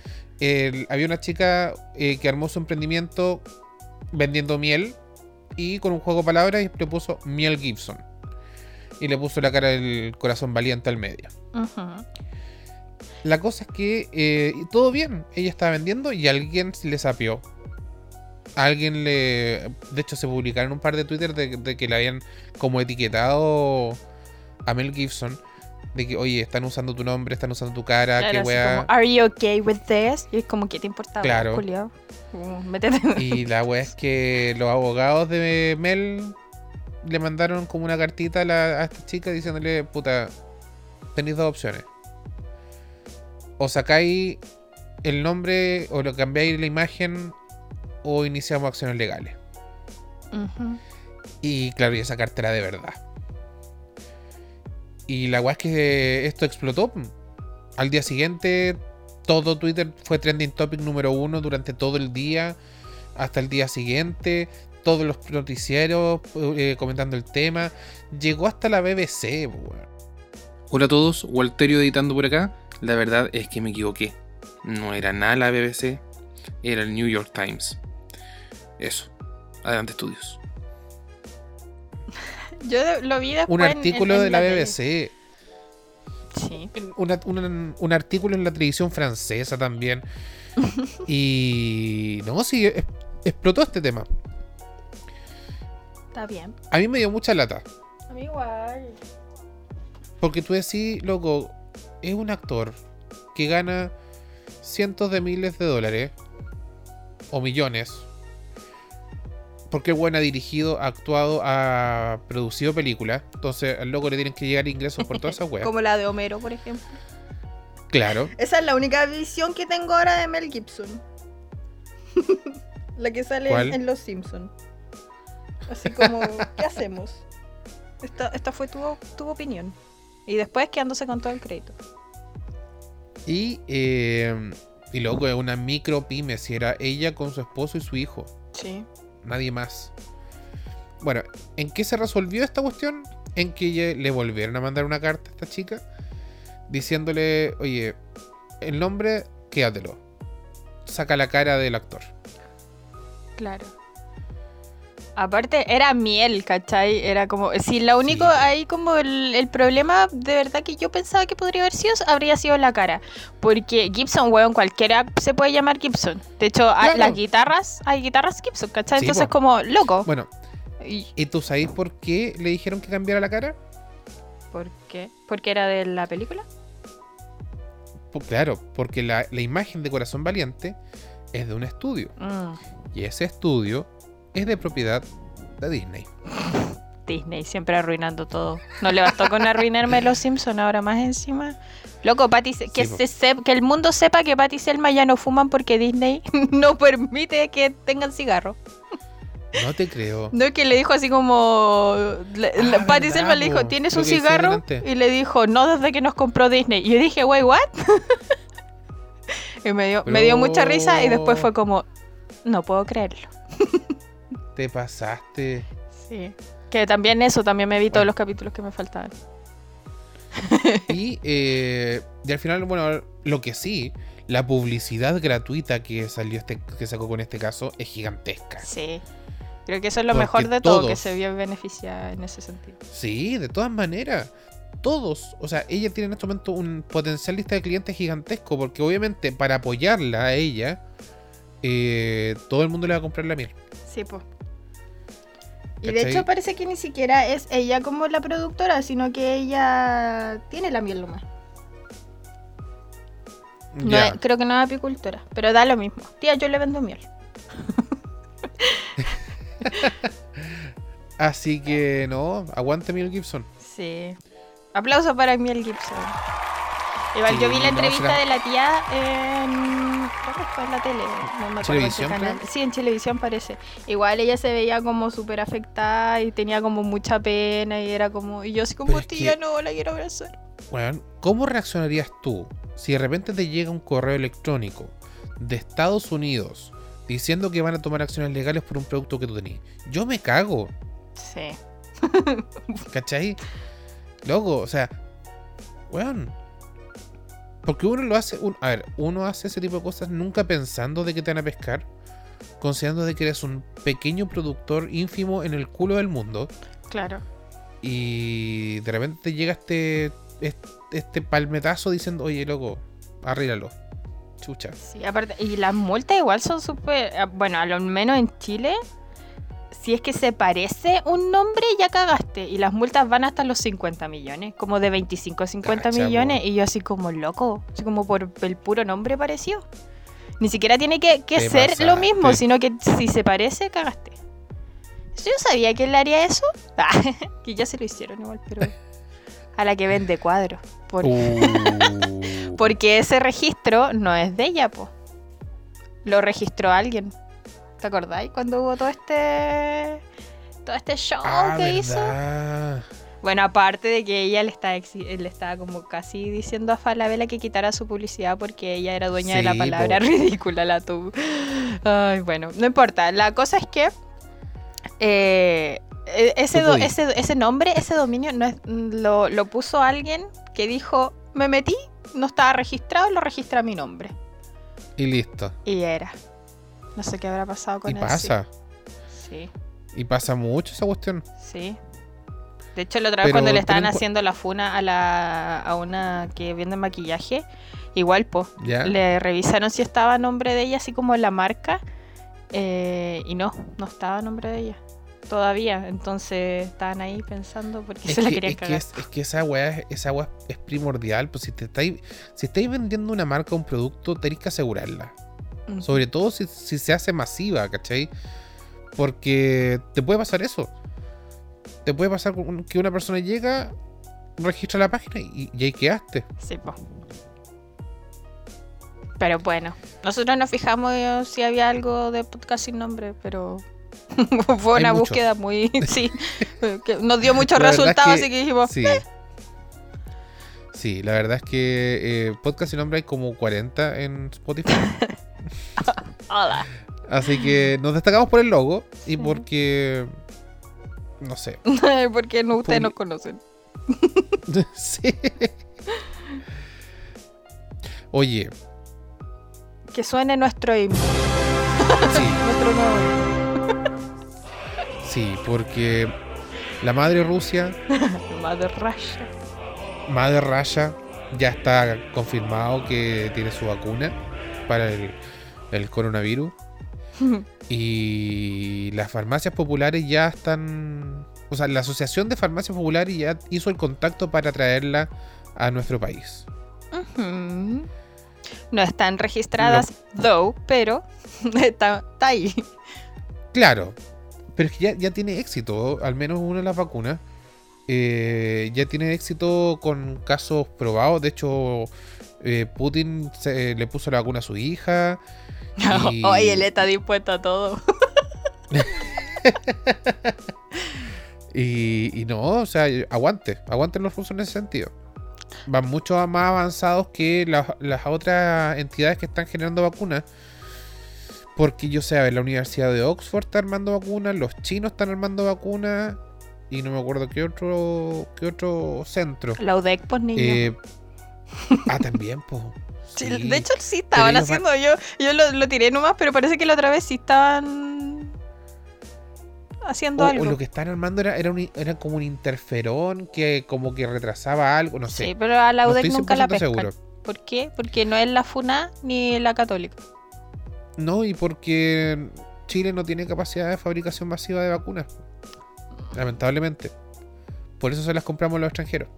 había una chica eh, que armó su emprendimiento vendiendo miel y con un juego de palabras y le puso miel Gibson. Y le puso la cara del corazón valiente al medio. La cosa es que eh, todo bien, ella estaba vendiendo y alguien le sapió. Alguien le. De hecho, se publicaron un par de Twitter de, de que le habían como etiquetado a Mel Gibson. De que, oye, están usando tu nombre, están usando tu cara, Era qué weá. como, Are you okay with this? Y es como, ¿qué te importa? Claro. Julio? Y la weá es que los abogados de Mel le mandaron como una cartita a, la- a esta chica diciéndole, puta, tenéis dos opciones. O sacáis el nombre o lo cambiáis la imagen o iniciamos acciones legales. Y claro, y esa cartera de verdad. Y la weá es que esto explotó. Al día siguiente, todo Twitter fue trending topic número uno durante todo el día. Hasta el día siguiente. Todos los noticieros eh, comentando el tema. Llegó hasta la BBC. Hola a todos, Walterio editando por acá. La verdad es que me equivoqué. No era nada la BBC, era el New York Times. Eso. Adelante, estudios. <laughs> Yo lo vi después. Un artículo en- en de la. BBC. Sí. una- una- un artículo en la televisión francesa también. <laughs> y no, sí, es- explotó este tema. Está bien. A mí me dio mucha lata. A mí igual. Porque tú decís, loco, es un actor que gana cientos de miles de dólares o millones. Porque bueno ha dirigido, ha actuado, ha producido películas. Entonces al loco le tienen que llegar ingresos por todas esas <laughs> weas. Como la de Homero, por ejemplo. Claro. Esa es la única visión que tengo ahora de Mel Gibson. <laughs> la que sale ¿Cuál? en Los Simpsons. Así como, ¿qué hacemos? Esta, esta fue tu, tu opinión. Y después quedándose con todo el crédito. Y, eh, y es una micro pyme. Si era ella con su esposo y su hijo. Sí. Nadie más. Bueno, ¿en qué se resolvió esta cuestión? En que ella- le volvieron a mandar una carta a esta chica diciéndole, oye, el nombre, quédatelo. Saca la cara del actor. Claro. Aparte, era miel, ¿cachai? Era como. Si lo único Sí. ahí, como el, el problema de verdad que yo pensaba que podría haber sido, habría sido la cara. Porque Gibson, weón, cualquiera se puede llamar Gibson. De hecho, a- las guitarras, hay guitarras Gibson, ¿cachai? Sí, Entonces, po. como, loco. Bueno, ¿Y ¿y tú sabes por qué le dijeron que cambiara la cara? por qué? ¿Porque era de la película? Pues claro, porque la, la imagen de Corazón Valiente es de un estudio. Mm, Y ese estudio es de propiedad de Disney. Disney, siempre arruinando todo. No le bastó con arruinarme los Simpson ahora más encima. Loco, Patty, que, Sí, se que el mundo sepa que Patty y Selma ya no fuman porque Disney <laughs> no permite que tengan cigarro. No te creo. No, que le dijo así como... Ah, Patty Selma le dijo. ¿tienes un cigarro? Y le dijo, no desde que nos compró Disney. Y yo dije, wey, ¿what? <laughs> Y me dio, me dio mucha risa y después fue como, no puedo creerlo. <laughs> Te pasaste. Sí. Que también eso, también me vi todos los capítulos que me faltaban. <laughs> Y, eh, y al final, bueno, lo que sí, la publicidad gratuita que salió este, que sacó con este caso es gigantesca. Sí. Creo que eso es lo Porque mejor de todo, que se vio beneficiada en ese sentido. Sí, de todas maneras. Todos, o sea, ella tiene en este momento un potencial lista de clientes gigantesco, porque obviamente para apoyarla a ella, eh, todo el mundo le va a comprar la miel. Sí, pues. Y de hecho parece que ni siquiera es ella como la productora, sino que ella tiene la miel nomás. No Ya. es- creo que no es apicultora, pero da lo mismo. Tía, yo le vendo miel. <laughs> Así que no, aguante Miel Gibson. Sí. Aplauso para Miel Gibson. Igual yo vi la no, entrevista será- de la tía en. ¿Dónde fue en la tele? No me acuerdo qué ¿Televisión, canal. creo? Sí, en televisión parece. Igual ella se veía como súper afectada y tenía como mucha pena y era como. Y yo así como, Pero es tía, que- no, la quiero abrazar. Bueno, ¿cómo reaccionarías tú si de repente te llega un correo electrónico de Estados Unidos diciendo que van a tomar acciones legales por un producto que tú tenías? Yo me cago, Sí. <laughs> ¿cachai? Loco, o sea, weón. Porque uno lo hace, un- a ver, uno hace ese tipo de cosas nunca pensando de que te van a pescar, considerando de que eres un pequeño productor ínfimo en el culo del mundo Claro. y de repente te llega este, este, este palmetazo diciendo, oye, loco, arréglalo. Chucha. Sí, aparte, y las multas igual son súper. ah, Bueno, a lo menos en Chile, si es que se parece un nombre, ya cagaste. Y las multas van hasta los 50 millones, como de 25 a 50 Cacha, millones. Y yo, así como loco, así como por el puro nombre pareció. Ni siquiera tiene que, que ser lo mismo, sino que si se parece, cagaste. Yo sabía que él haría eso. Ah, <laughs> que ya se lo hicieron igual, pero. A la que vende cuadros. Por- Uh. <laughs> porque ese registro no es de ella, po. Lo registró alguien. ¿Te acordáis cuando hubo todo este todo este show Ah, que hizo? Bueno, aparte de que ella le exi- le estaba como casi diciendo a Falabella que quitara su publicidad porque ella era dueña de la palabra po. ridícula, la tuvo. Ay, bueno, no importa. La cosa es que eh, e- ese, do- ese, ese nombre, ese dominio, no es, lo, lo puso alguien que dijo, me metí, no estaba registrado, lo registra mi nombre. Y listo. Y era. No sé qué habrá pasado con Y él. pasa. Sí, Y pasa mucho esa cuestión. sí. De hecho, la otra vez Pero cuando le estaban haciendo la funa a la a una que vende maquillaje, igual, po, le revisaron si estaba a nombre de ella, así como la marca, eh, y no, no estaba a nombre de ella. Todavía, entonces estaban ahí pensando porque Es se la que, querían es, que es, es que esa weá, es- esa weá es primordial. Pues si te estáis, si estáis vendiendo una marca o un producto, tenéis que asegurarla. Sobre todo si, si se hace masiva, ¿cachai? Porque te puede pasar eso. Te puede pasar que una persona llega, registra la página y, y ahí quedaste. Sí, po. Pero bueno, nosotros nos fijamos eh, si había algo de podcast sin nombre, pero <laughs> fue Hay una muchos. búsqueda muy... <laughs> sí, que nos dio muchos La es resultados, que- así que dijimos... Sí. Sí, la verdad es que eh, podcast sin nombre hay como 40 en Spotify. <laughs> <laughs> Hola. Así que nos destacamos por el logo y Sí. porque. No sé. <laughs> Porque no, ustedes nos conocen. <laughs> sí. Oye, Que suene nuestro himno, sí, nuestro nuevo himno. sí, porque la madre Rusia, Mother Russia. madre Rasha, ya está confirmado que tiene su vacuna para el, el coronavirus. <laughs> Y las farmacias populares ya están. O sea, la Asociación de Farmacias Populares ya hizo el contacto para traerla a nuestro país. No están registradas, though, pero <laughs> está, está ahí. Claro, pero es que ya, ya tiene éxito, al menos una de las vacunas. Eh, ya tiene éxito con casos probados. De hecho, eh, Putin se- le puso la vacuna a su hija. Y- <laughs> Oye, él está dispuesto a todo. <laughs> Y, y no, o sea, aguante, aguanten los rusos en ese sentido. van mucho más avanzados que las, las otras entidades que están generando vacunas. Porque yo sé, a ver, la Universidad de Oxford está armando vacunas, los chinos están armando vacunas y no me acuerdo qué otro qué otro centro. La UDEC, pues niño. Eh, ah, también, pues. Sí, De hecho, sí estaban haciendo. Yo, yo lo, lo tiré nomás, pero parece que la otra vez sí estaban haciendo o, algo. o lo que están armando era, era, un- era como un interferón que como que retrasaba algo, no sé. Sí, pero a la UDEC nunca la 100% pescan. seguro. ¿Por qué? Porque no es la FUNA ni la Católica. No, y porque Chile no tiene capacidad de fabricación masiva de vacunas. Lamentablemente. Por eso se las compramos los extranjeros.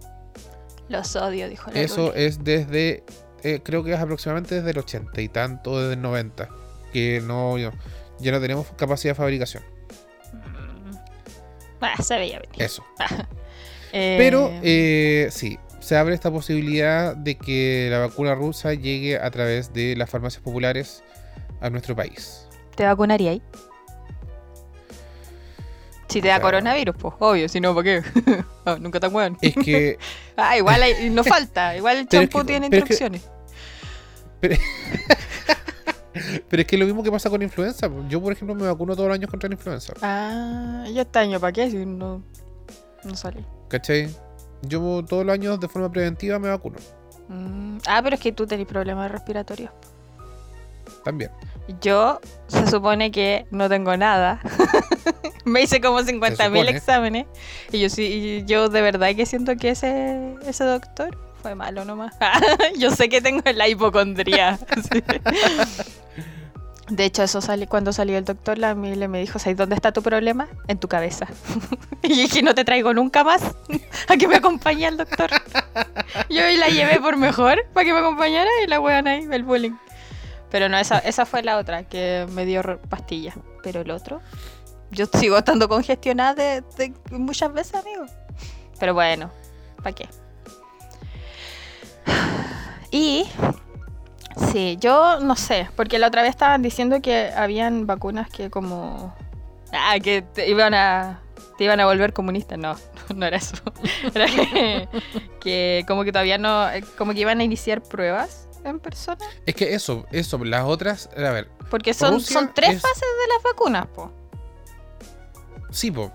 Los odio, dijo la Eso es desde, eh, creo que es aproximadamente desde el 80 y tanto desde el 90. Que no, ya ya no tenemos capacidad de fabricación. Ah, se veía venir. Eso. <laughs> Eh, Pero eh, sí, se abre esta posibilidad de que la vacuna rusa llegue a través de las farmacias populares a nuestro país. ¿Te vacunaría ahí? Si te da coronavirus, pues, obvio, si no, ¿para qué? <laughs> Ah, nunca tan bueno. Es que <laughs> Ah, igual hay- no <laughs> falta, igual el es champú que- tiene pero es que- instrucciones. Pero es que lo mismo que pasa con influenza. Yo, por ejemplo, me vacuno todos los años contra la influenza. Ah, ¿y este año para qué? Si no, no sale. ¿Cachai? Yo todos los años de forma preventiva me vacuno. Mm, Ah, pero es que tú tenés problemas respiratorios. También. Yo se supone que no tengo nada. <laughs> Me hice como 50.000 supone. exámenes. Y yo sí, yo de verdad que siento que ese, ese doctor fue malo nomás. <laughs> yo sé que tengo la hipocondría. <laughs> Sí. De hecho, eso sale, cuando salió el doctor, la Mile me dijo, ¿sabes dónde está tu problema? En tu cabeza. y dije, no te traigo nunca más a que me acompañe al doctor. Yo la llevé por mejor para que me acompañara y la weón ahí, el bullying. Pero no, esa, esa fue la otra que me dio pastilla. Pero el otro, yo sigo estando congestionada de, de muchas veces, amigo. Pero bueno, ¿para qué? Y sí, yo no sé, porque la otra vez estaban diciendo que habían vacunas que como ah, que te iban a te iban a volver comunista, no, <laughs> no era eso. <laughs> Era que, que como que todavía no como que iban a iniciar pruebas en persona, Es que eso, eso, las otras, a ver, porque son Rusia son tres es- fases de las vacunas, po. sí, po.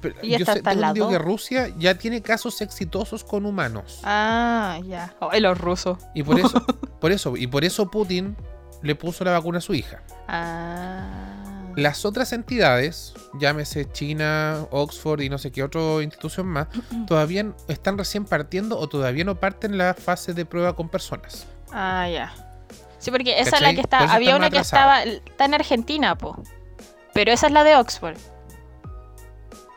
Pero Y yo sé, tengo que Rusia ya tiene casos exitosos con humanos. Ah, ya. Ay, los rusos. Y por eso, <laughs> por eso, y por eso Putin le puso la vacuna a su hija. Ah. Las otras entidades, llámese China, Oxford y no sé qué otra institución más, todavía están recién partiendo o todavía no parten la fase de prueba con personas. Ah, ya. Sí, porque esa es la que está. Había una que estaba. Está en Argentina, po. Pero esa es la de Oxford.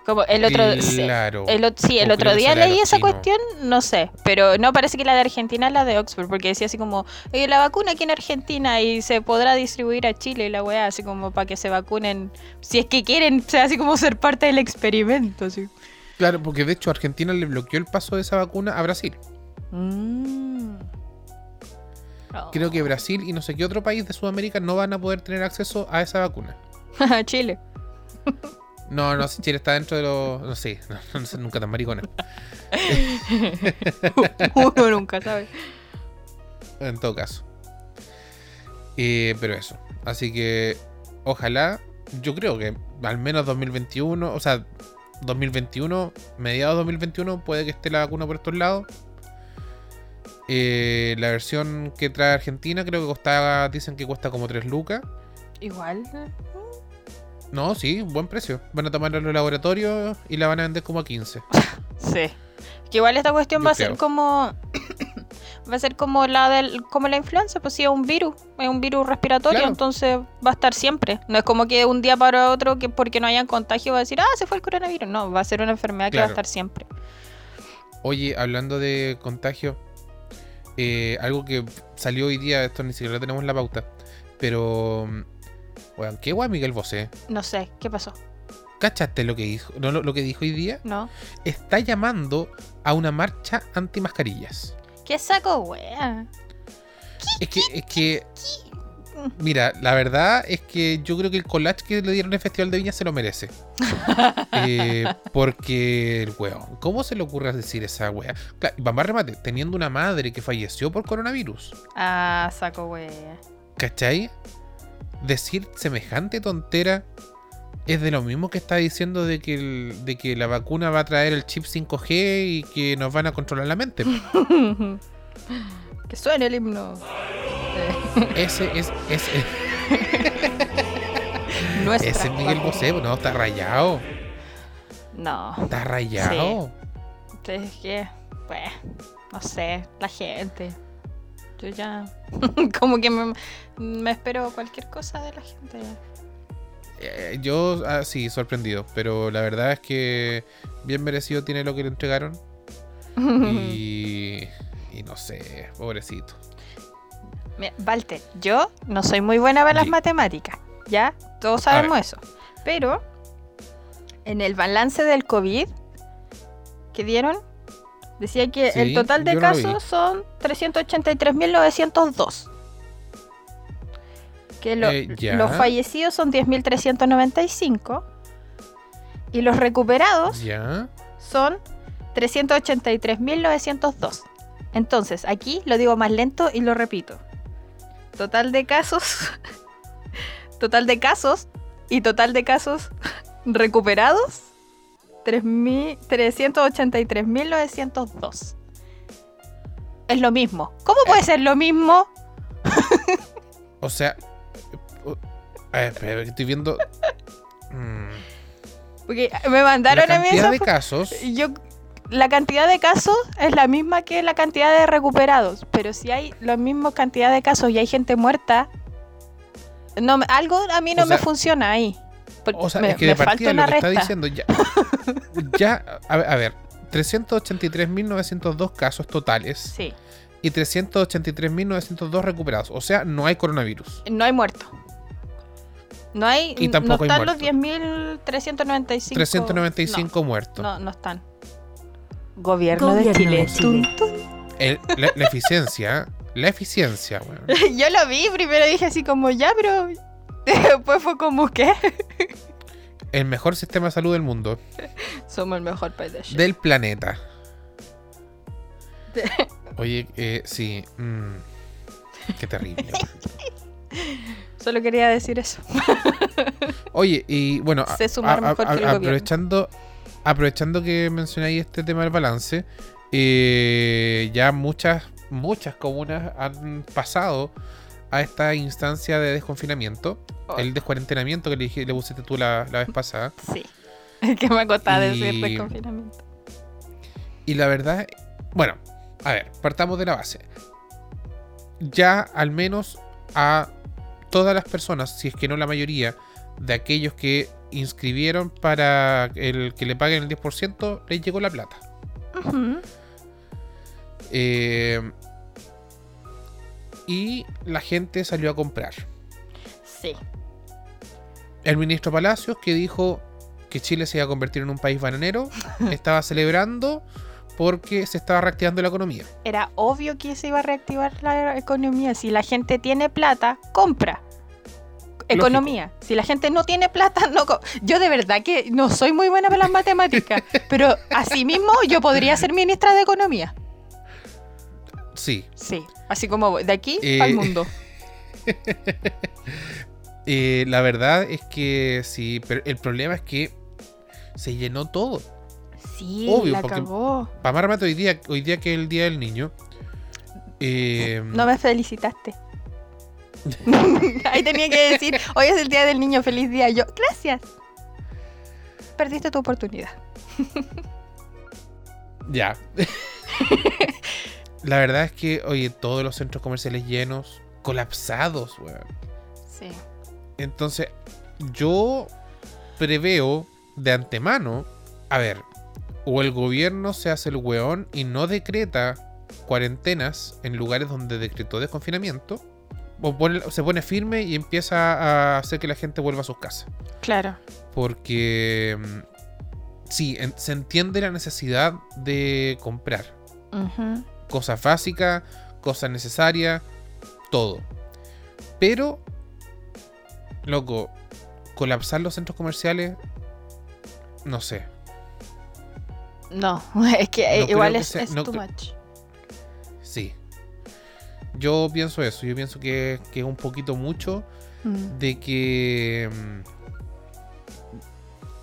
Como el otro. sí, Claro. El, sí, el otro día leí esa cuestión, no sé. Pero no parece que la de Argentina es la de Oxford, porque decía así como, "Eh, la vacuna aquí en Argentina y se podrá distribuir a Chile y la weá, así como para que se vacunen, si es que quieren, o sea, así como ser parte del experimento, así. Claro, porque de hecho Argentina le bloqueó el paso de esa vacuna a Brasil. Mm. Oh. Creo que Brasil y no sé qué otro país de Sudamérica no van a poder tener acceso a esa vacuna. <laughs> Chile. No, no, si Chile está dentro de los... No sé, <laughs> no, no sé, nunca tan maricona. <laughs> Uno nunca sabe. En todo caso. Eh, pero eso. Así que ojalá, yo creo que al menos 2021, o sea, 2021, mediados de 2021, puede que esté la vacuna por estos lados. Eh, la versión que trae Argentina creo que costaba, dicen que cuesta como 3 lucas. Igual. No, sí, buen precio. Van a tomarla en los laboratorios y la van a vender como a 15. <laughs> Sí. Que igual esta cuestión Yo va a ser como. <coughs> Va a ser como la del, como la influenza, pues sí, es un virus, es un virus respiratorio, Claro. entonces va a estar siempre. No es como que un día para otro, que porque no hayan contagio, va a decir, ah, se fue el coronavirus. No, va a ser una enfermedad que va a estar siempre. Oye, hablando de contagio, eh, algo que salió hoy día, esto ni siquiera lo tenemos en la pauta, pero. Bueno, qué guay Miguel Bosé. No sé, ¿qué pasó? ¿Cachaste lo que dijo? No, lo, lo que dijo hoy día? ¿No? Está llamando a una marcha anti mascarillas. ¿Qué saco, wea? Es que, es que Mira, la verdad es que yo creo que el collage que le dieron en el Festival de Viña se lo merece. <laughs> Eh, porque el weón, ¿cómo se le ocurre decir esa wea? Claro, y más remate, teniendo una madre que falleció por coronavirus. Ah, saco wea. ¿Cachai? Decir semejante tontera es de lo mismo que está diciendo de que, el- de que la vacuna va a traer el chip 5G y que nos van a controlar la mente. <laughs> que suene el himno. Ese es, ese, <laughs> ese es Miguel Bosé, no, está rayado. No. Está rayado. Es que, pues, no sé, la gente. Yo ya. <laughs> como que me, me espero cualquier cosa de la gente. Eh, yo, ah, sí, sorprendido. Pero la verdad es que bien merecido tiene lo que le entregaron. <laughs> Y, y no sé, pobrecito. Walter, yo no soy muy buena para las matemáticas, ¿ya? Todos sabemos eso. Pero en el balance del COVID que dieron, decía que el total de casos son 383.902. Que lo- Eh, los fallecidos son 10.395. Y los recuperados Ya. son 383.902. Entonces, aquí lo digo más lento y lo repito. Total de casos. <laughs> total de casos y total de casos <laughs> recuperados. 3.000 383.902. Es lo mismo. ¿Cómo puede ser lo mismo? O sea. A ver, estoy viendo. mm, Porque me la mandaron a mí cantidad esa de casos. Yo, la cantidad de casos es la misma que la cantidad de recuperados, pero si hay la misma cantidad de casos y hay gente muerta, no, algo a mí no O me sea- funciona ahí. O sea, me, es que de partida lo que está diciendo ya. ya, a, a ver, 383.902 casos totales Sí, y 383.902 recuperados. O sea, no hay coronavirus. no hay muerto. No hay, Y no tampoco hay están los muerto. 10.395. 395 muertos. No, no, no están. Gobierno, de Chile. de Chile. El- la, la eficiencia, la eficiencia, weón. <laughs> Yo lo vi, primero dije así como ya, pero <laughs> después fue como que El mejor sistema de salud del mundo, somos el mejor país de Chile. del planeta. De- <laughs> Oye, eh, sí. mm, qué terrible. Solo quería decir eso. Oye, y bueno, a- Sé sumar a- mejor a- que el gobierno. Aprovechando, que mencionáis este tema del balance, eh, ya muchas, muchas comunas han pasado a esta instancia de desconfinamiento, Oh. el descuarentenamiento que le, dije- le pusiste tú la, la vez pasada. Sí. que me costaba Y- decir de confinamiento. Y la verdad, bueno, a ver, partamos de la base. Ya al menos a todas las personas, si es que no la mayoría, de aquellos que inscribieron para el que le paguen el 10%, les llegó la plata. Eh, y la gente salió a comprar. Sí. El ministro Palacios, que dijo que Chile se iba a convertir en un país bananero, <laughs> estaba celebrando porque se estaba reactivando la economía. Era obvio que se iba a reactivar la economía. Si la gente tiene plata, compra. Economía. Si la gente no tiene plata, no. Yo de verdad que no soy muy buena para las matemáticas, <laughs> pero asimismo yo podría ser ministra de Economía. Sí, Sí, así como voy, de aquí Eh, al mundo. <laughs> Eh, la verdad es que sí, pero el problema es que se llenó todo. Sí, obvio, la porque-. Para hoy día, hoy día que es el Día del Niño. eh, No me felicitaste. <laughs> Ahí tenía que decir, hoy es el día del niño, feliz día. Yo, gracias. Perdiste tu oportunidad. <laughs> Ya. la verdad es que, oye, todos los centros comerciales llenos, colapsados, weón. Sí. Entonces, yo preveo de antemano, a ver, o el gobierno se hace el weón y no decreta cuarentenas en lugares donde decretó desconfinamiento, o pone- se pone firme y empieza a hacer que la gente vuelva a sus casas. Claro. Porque mm, sí, en- se entiende la necesidad de comprar cosas básicas, cosas necesarias, todo. Pero, loco, colapsar los centros comerciales, no sé. No, <laughs> es que eh, No igual es, sea- es no too much. Yo pienso eso, yo pienso que, que es un poquito mucho Mm. de que... mm,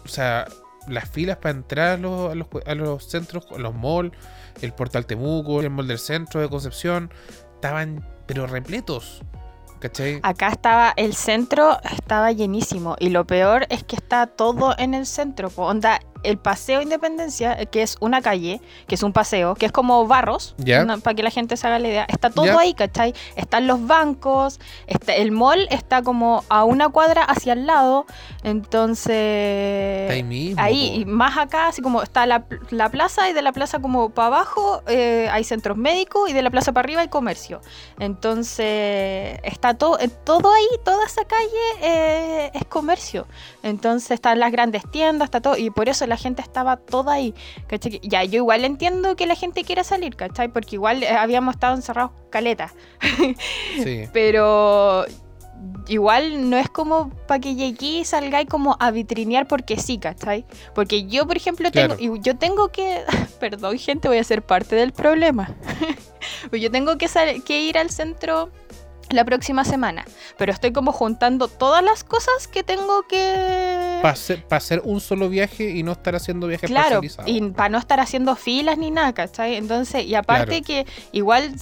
O sea, las filas para entrar a los, a los, a los centros, a los malls, el portal Temuco, el mall del centro de Concepción, estaban pero repletos. ¿Cachai? Acá estaba, el centro estaba llenísimo y lo peor es que está todo en el centro. Onda, el paseo Independencia, que es una calle, que es un paseo, que es como barros, para que la gente se haga la idea, está todo ahí, ¿cachai? Están los bancos, está, el mall está como a una cuadra hacia el lado, entonces... Ahí mismo. Ahí, po. y más acá, así como está la, la plaza y de la plaza como para abajo eh, hay centros médicos y de la plaza para arriba hay comercio. Entonces está todo, eh, todo ahí, toda esa calle eh, es comercio. Entonces están las grandes tiendas, está todo, y por eso la gente estaba toda ahí. ¿cachai? Ya, yo igual entiendo que la gente quiera salir, ¿cachai? Porque igual eh, habíamos estado encerrados caleta. <laughs> Sí. Pero igual no es como para que llegué y salgáis como a vitrinear porque sí, ¿cachai? Porque yo, por ejemplo, tengo, Claro. yo tengo que, <laughs> perdón gente, voy a ser parte del problema. <laughs> Pues yo tengo que, que ir al centro la próxima semana, pero estoy como juntando todas las cosas que tengo que... Para hacer, pa' hacer un solo viaje y no estar haciendo viajes Claro, y para no estar haciendo filas ni nada, ¿cachai? Entonces, y aparte Claro. que igual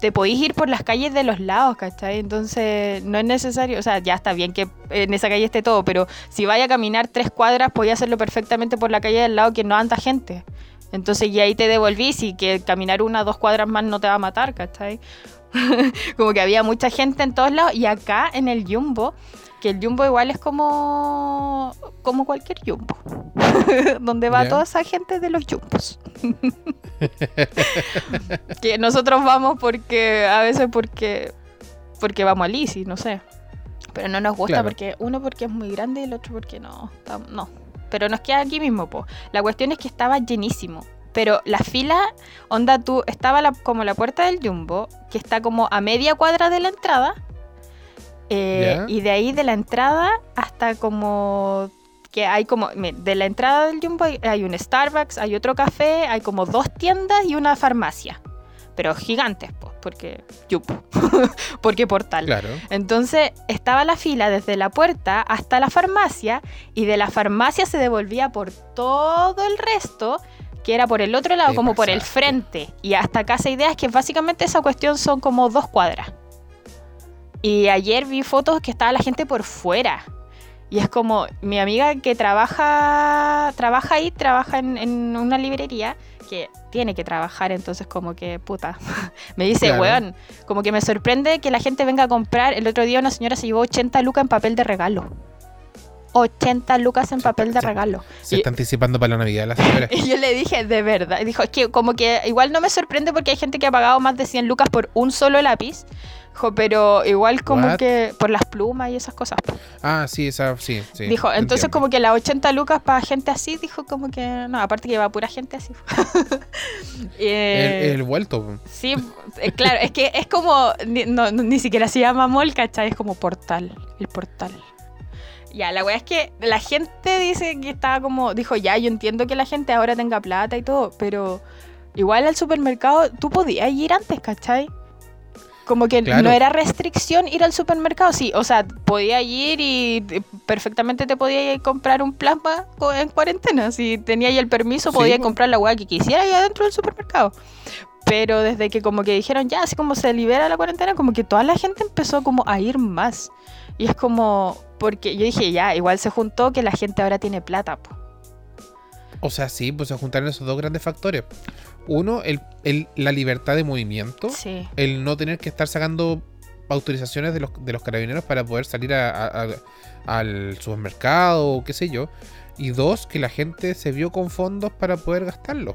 te podéis ir por las calles de los lados, ¿cachai? Entonces, no es necesario, o sea, ya está bien que en esa calle esté todo, pero si vaya a caminar tres cuadras, podía hacerlo perfectamente por la calle del lado que no anda gente. Entonces, y ahí te devolvís y que caminar una o dos cuadras más no te va a matar, ¿cachai? <laughs> como que había mucha gente en todos lados y acá en el Jumbo, que el Jumbo igual es como como cualquier Jumbo, <laughs> donde va toda esa gente de los Jumbos. <laughs> que nosotros vamos porque a veces porque porque vamos a Lisi, no sé. Pero no nos gusta Claro. porque uno porque es muy grande y el otro porque no, no. Pero nos queda aquí mismo, po. La cuestión es que estaba llenísimo. Pero la fila, onda tú, estaba la- como la puerta del Jumbo, que está como a media cuadra de la entrada. eh, y de ahí de la entrada hasta como que hay como, de la entrada del Jumbo hay, hay un Starbucks, hay otro café, hay como dos tiendas y una farmacia. Pero gigantes, pues, porque Jumbo, <laughs> porque portal. Claro. Entonces estaba la fila desde la puerta hasta la farmacia y de la farmacia se devolvía por todo el resto, que era por el otro lado, Te como por el frente. Y hasta Casa Ideas, que básicamente esa cuestión son como dos cuadras. Y ayer vi fotos que estaba la gente por fuera. Y es como mi amiga que trabaja, trabaja ahí, trabaja en, en una librería, que tiene que trabajar, entonces como que, puta, <laughs> me dice, Claro. weón, como que me sorprende que la gente venga a comprar. El otro día una señora se llevó 80 lucas en papel de regalo. 80 lucas en papel de regalo. Se Y- está anticipando para la Navidad la señora. <laughs> Y yo le dije, de verdad. Dijo, es que como que igual no me sorprende porque hay gente que ha pagado más de 100 lucas por un solo lápiz. Dijo, pero igual como What? que por las plumas y esas cosas. Ah, sí, esa, sí, sí. dijo, entonces entiendo. como que las 80 lucas para gente así, dijo como que... No, aparte que va pura gente así. <laughs> Eh, El, el vuelto. Sí, eh, claro, es que es como, ni, no- no- ni siquiera se llama mall, ¿cachai? Es como portal, el portal. Ya, la weá es que la gente dice que estaba como, dijo, ya, yo entiendo que la gente ahora tenga plata y todo, pero igual al supermercado tú podías ir antes, ¿cachai? Como que Claro. no era restricción ir al supermercado, sí, o sea, podías ir y perfectamente te podías ir a comprar un plasma en cuarentena, si tenías ahí el permiso Sí, podías po. comprar la weá que quisieras ahí adentro del supermercado. Pero desde que como que dijeron ya, así como se libera la cuarentena, como que toda la gente empezó como a ir más. Y es como, porque yo dije ya, igual se juntó que la gente ahora tiene plata. po. O sea, sí, pues se juntaron esos dos grandes factores. Uno, el, el- la libertad de movimiento. Sí. El no tener que estar sacando autorizaciones de los, de los carabineros para poder salir a- a- a- al supermercado o qué sé yo. Y dos, que la gente se vio con fondos para poder gastarlos.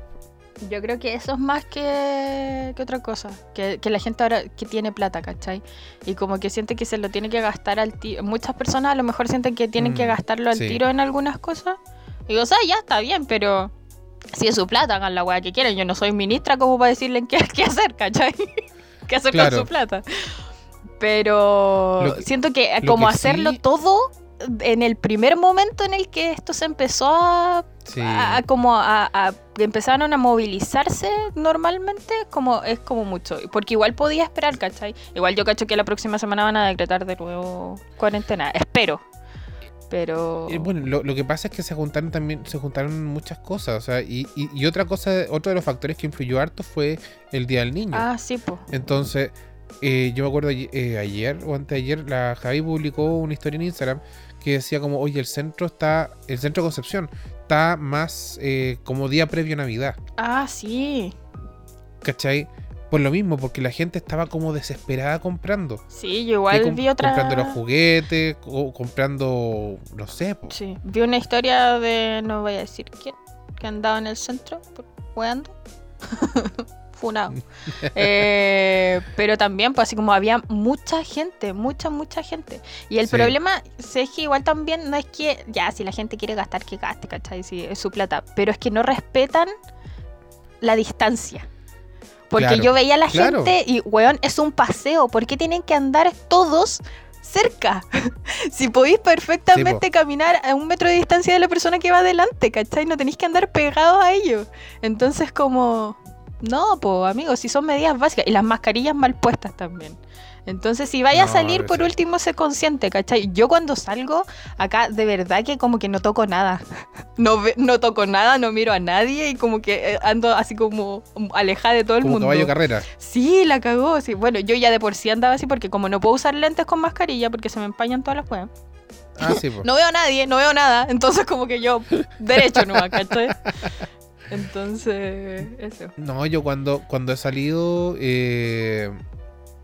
Yo creo que eso es más que, que otra cosa. Que, que la gente ahora que tiene plata, ¿cachai? Y como que siente que se lo tiene que gastar al tiro. Muchas personas a lo mejor sienten que tienen que Mm, gastarlo al sí. tiro en algunas cosas. Y digo, o sea, ya está bien, pero si es su plata, hagan la weá que quieran. Yo no soy ministra como para decirle qué, <laughs> qué hacer, ¿cachai? <laughs> qué hacer Claro. con su plata. Pero que- siento que como que hacerlo sí- todo en el primer momento en el que esto se empezó a, Sí. a- a como a, a- empezaron a movilizarse normalmente, como es como mucho. Porque igual podía esperar, ¿cachai? Igual yo cacho que la próxima semana van a decretar de nuevo cuarentena. Espero. Pero. Eh, Bueno, lo, lo que pasa es que se juntaron también, se juntaron muchas cosas, o sea, y, y- y otra cosa, otro de los factores que influyó harto fue el Día del Niño. Ah, sí, pues. Entonces, eh, yo me acuerdo ayer, eh, ayer o antes de ayer, la Javi publicó una historia en Instagram que decía como, oye, el centro está, el centro de Concepción está más eh, como día previo a Navidad, Ah, sí. ¿cachai? Por lo mismo, porque la gente estaba como desesperada comprando. Sí, yo igual vi otra. Comprando los juguetes, o comprando, no sé, po. Sí, vi una historia de, no voy a decir quién, que andaba en el centro, weando. <laughs> Funado. <laughs> Eh, pero también, pues así como había mucha gente, mucha, mucha gente. Y el Sí. problema es que igual también no es que, ya, si la gente quiere gastar, que gaste, ¿cachai? Si es su plata. Pero es que no respetan la distancia. Porque Claro, yo veía a la claro. gente y, weón, es un paseo. ¿Por qué tienen que andar todos cerca? <laughs> si podéis perfectamente caminar a un metro de distancia de la persona que va adelante, ¿cachai? No tenéis que andar pegados a ellos. Entonces, como, no, pues, amigos, si son medidas básicas. Y las mascarillas mal puestas también. Entonces, si vaya a salir, por último, sé consciente, ¿cachai? Yo cuando salgo, acá de verdad que como que no toco nada. <laughs> No, no toco nada, no miro a nadie y como que eh, ando así como alejada de todo el como mundo. caballo carrera. Sí, la cagó. Sí. Bueno, yo ya de por sí andaba así porque como no puedo usar lentes con mascarilla porque se me empañan todas las weas. Ah, sí. <laughs> No veo a nadie, no veo nada. Entonces como que yo derecho nomás, ¿cachai? Entonces, eso. No, yo cuando, cuando he salido. eh,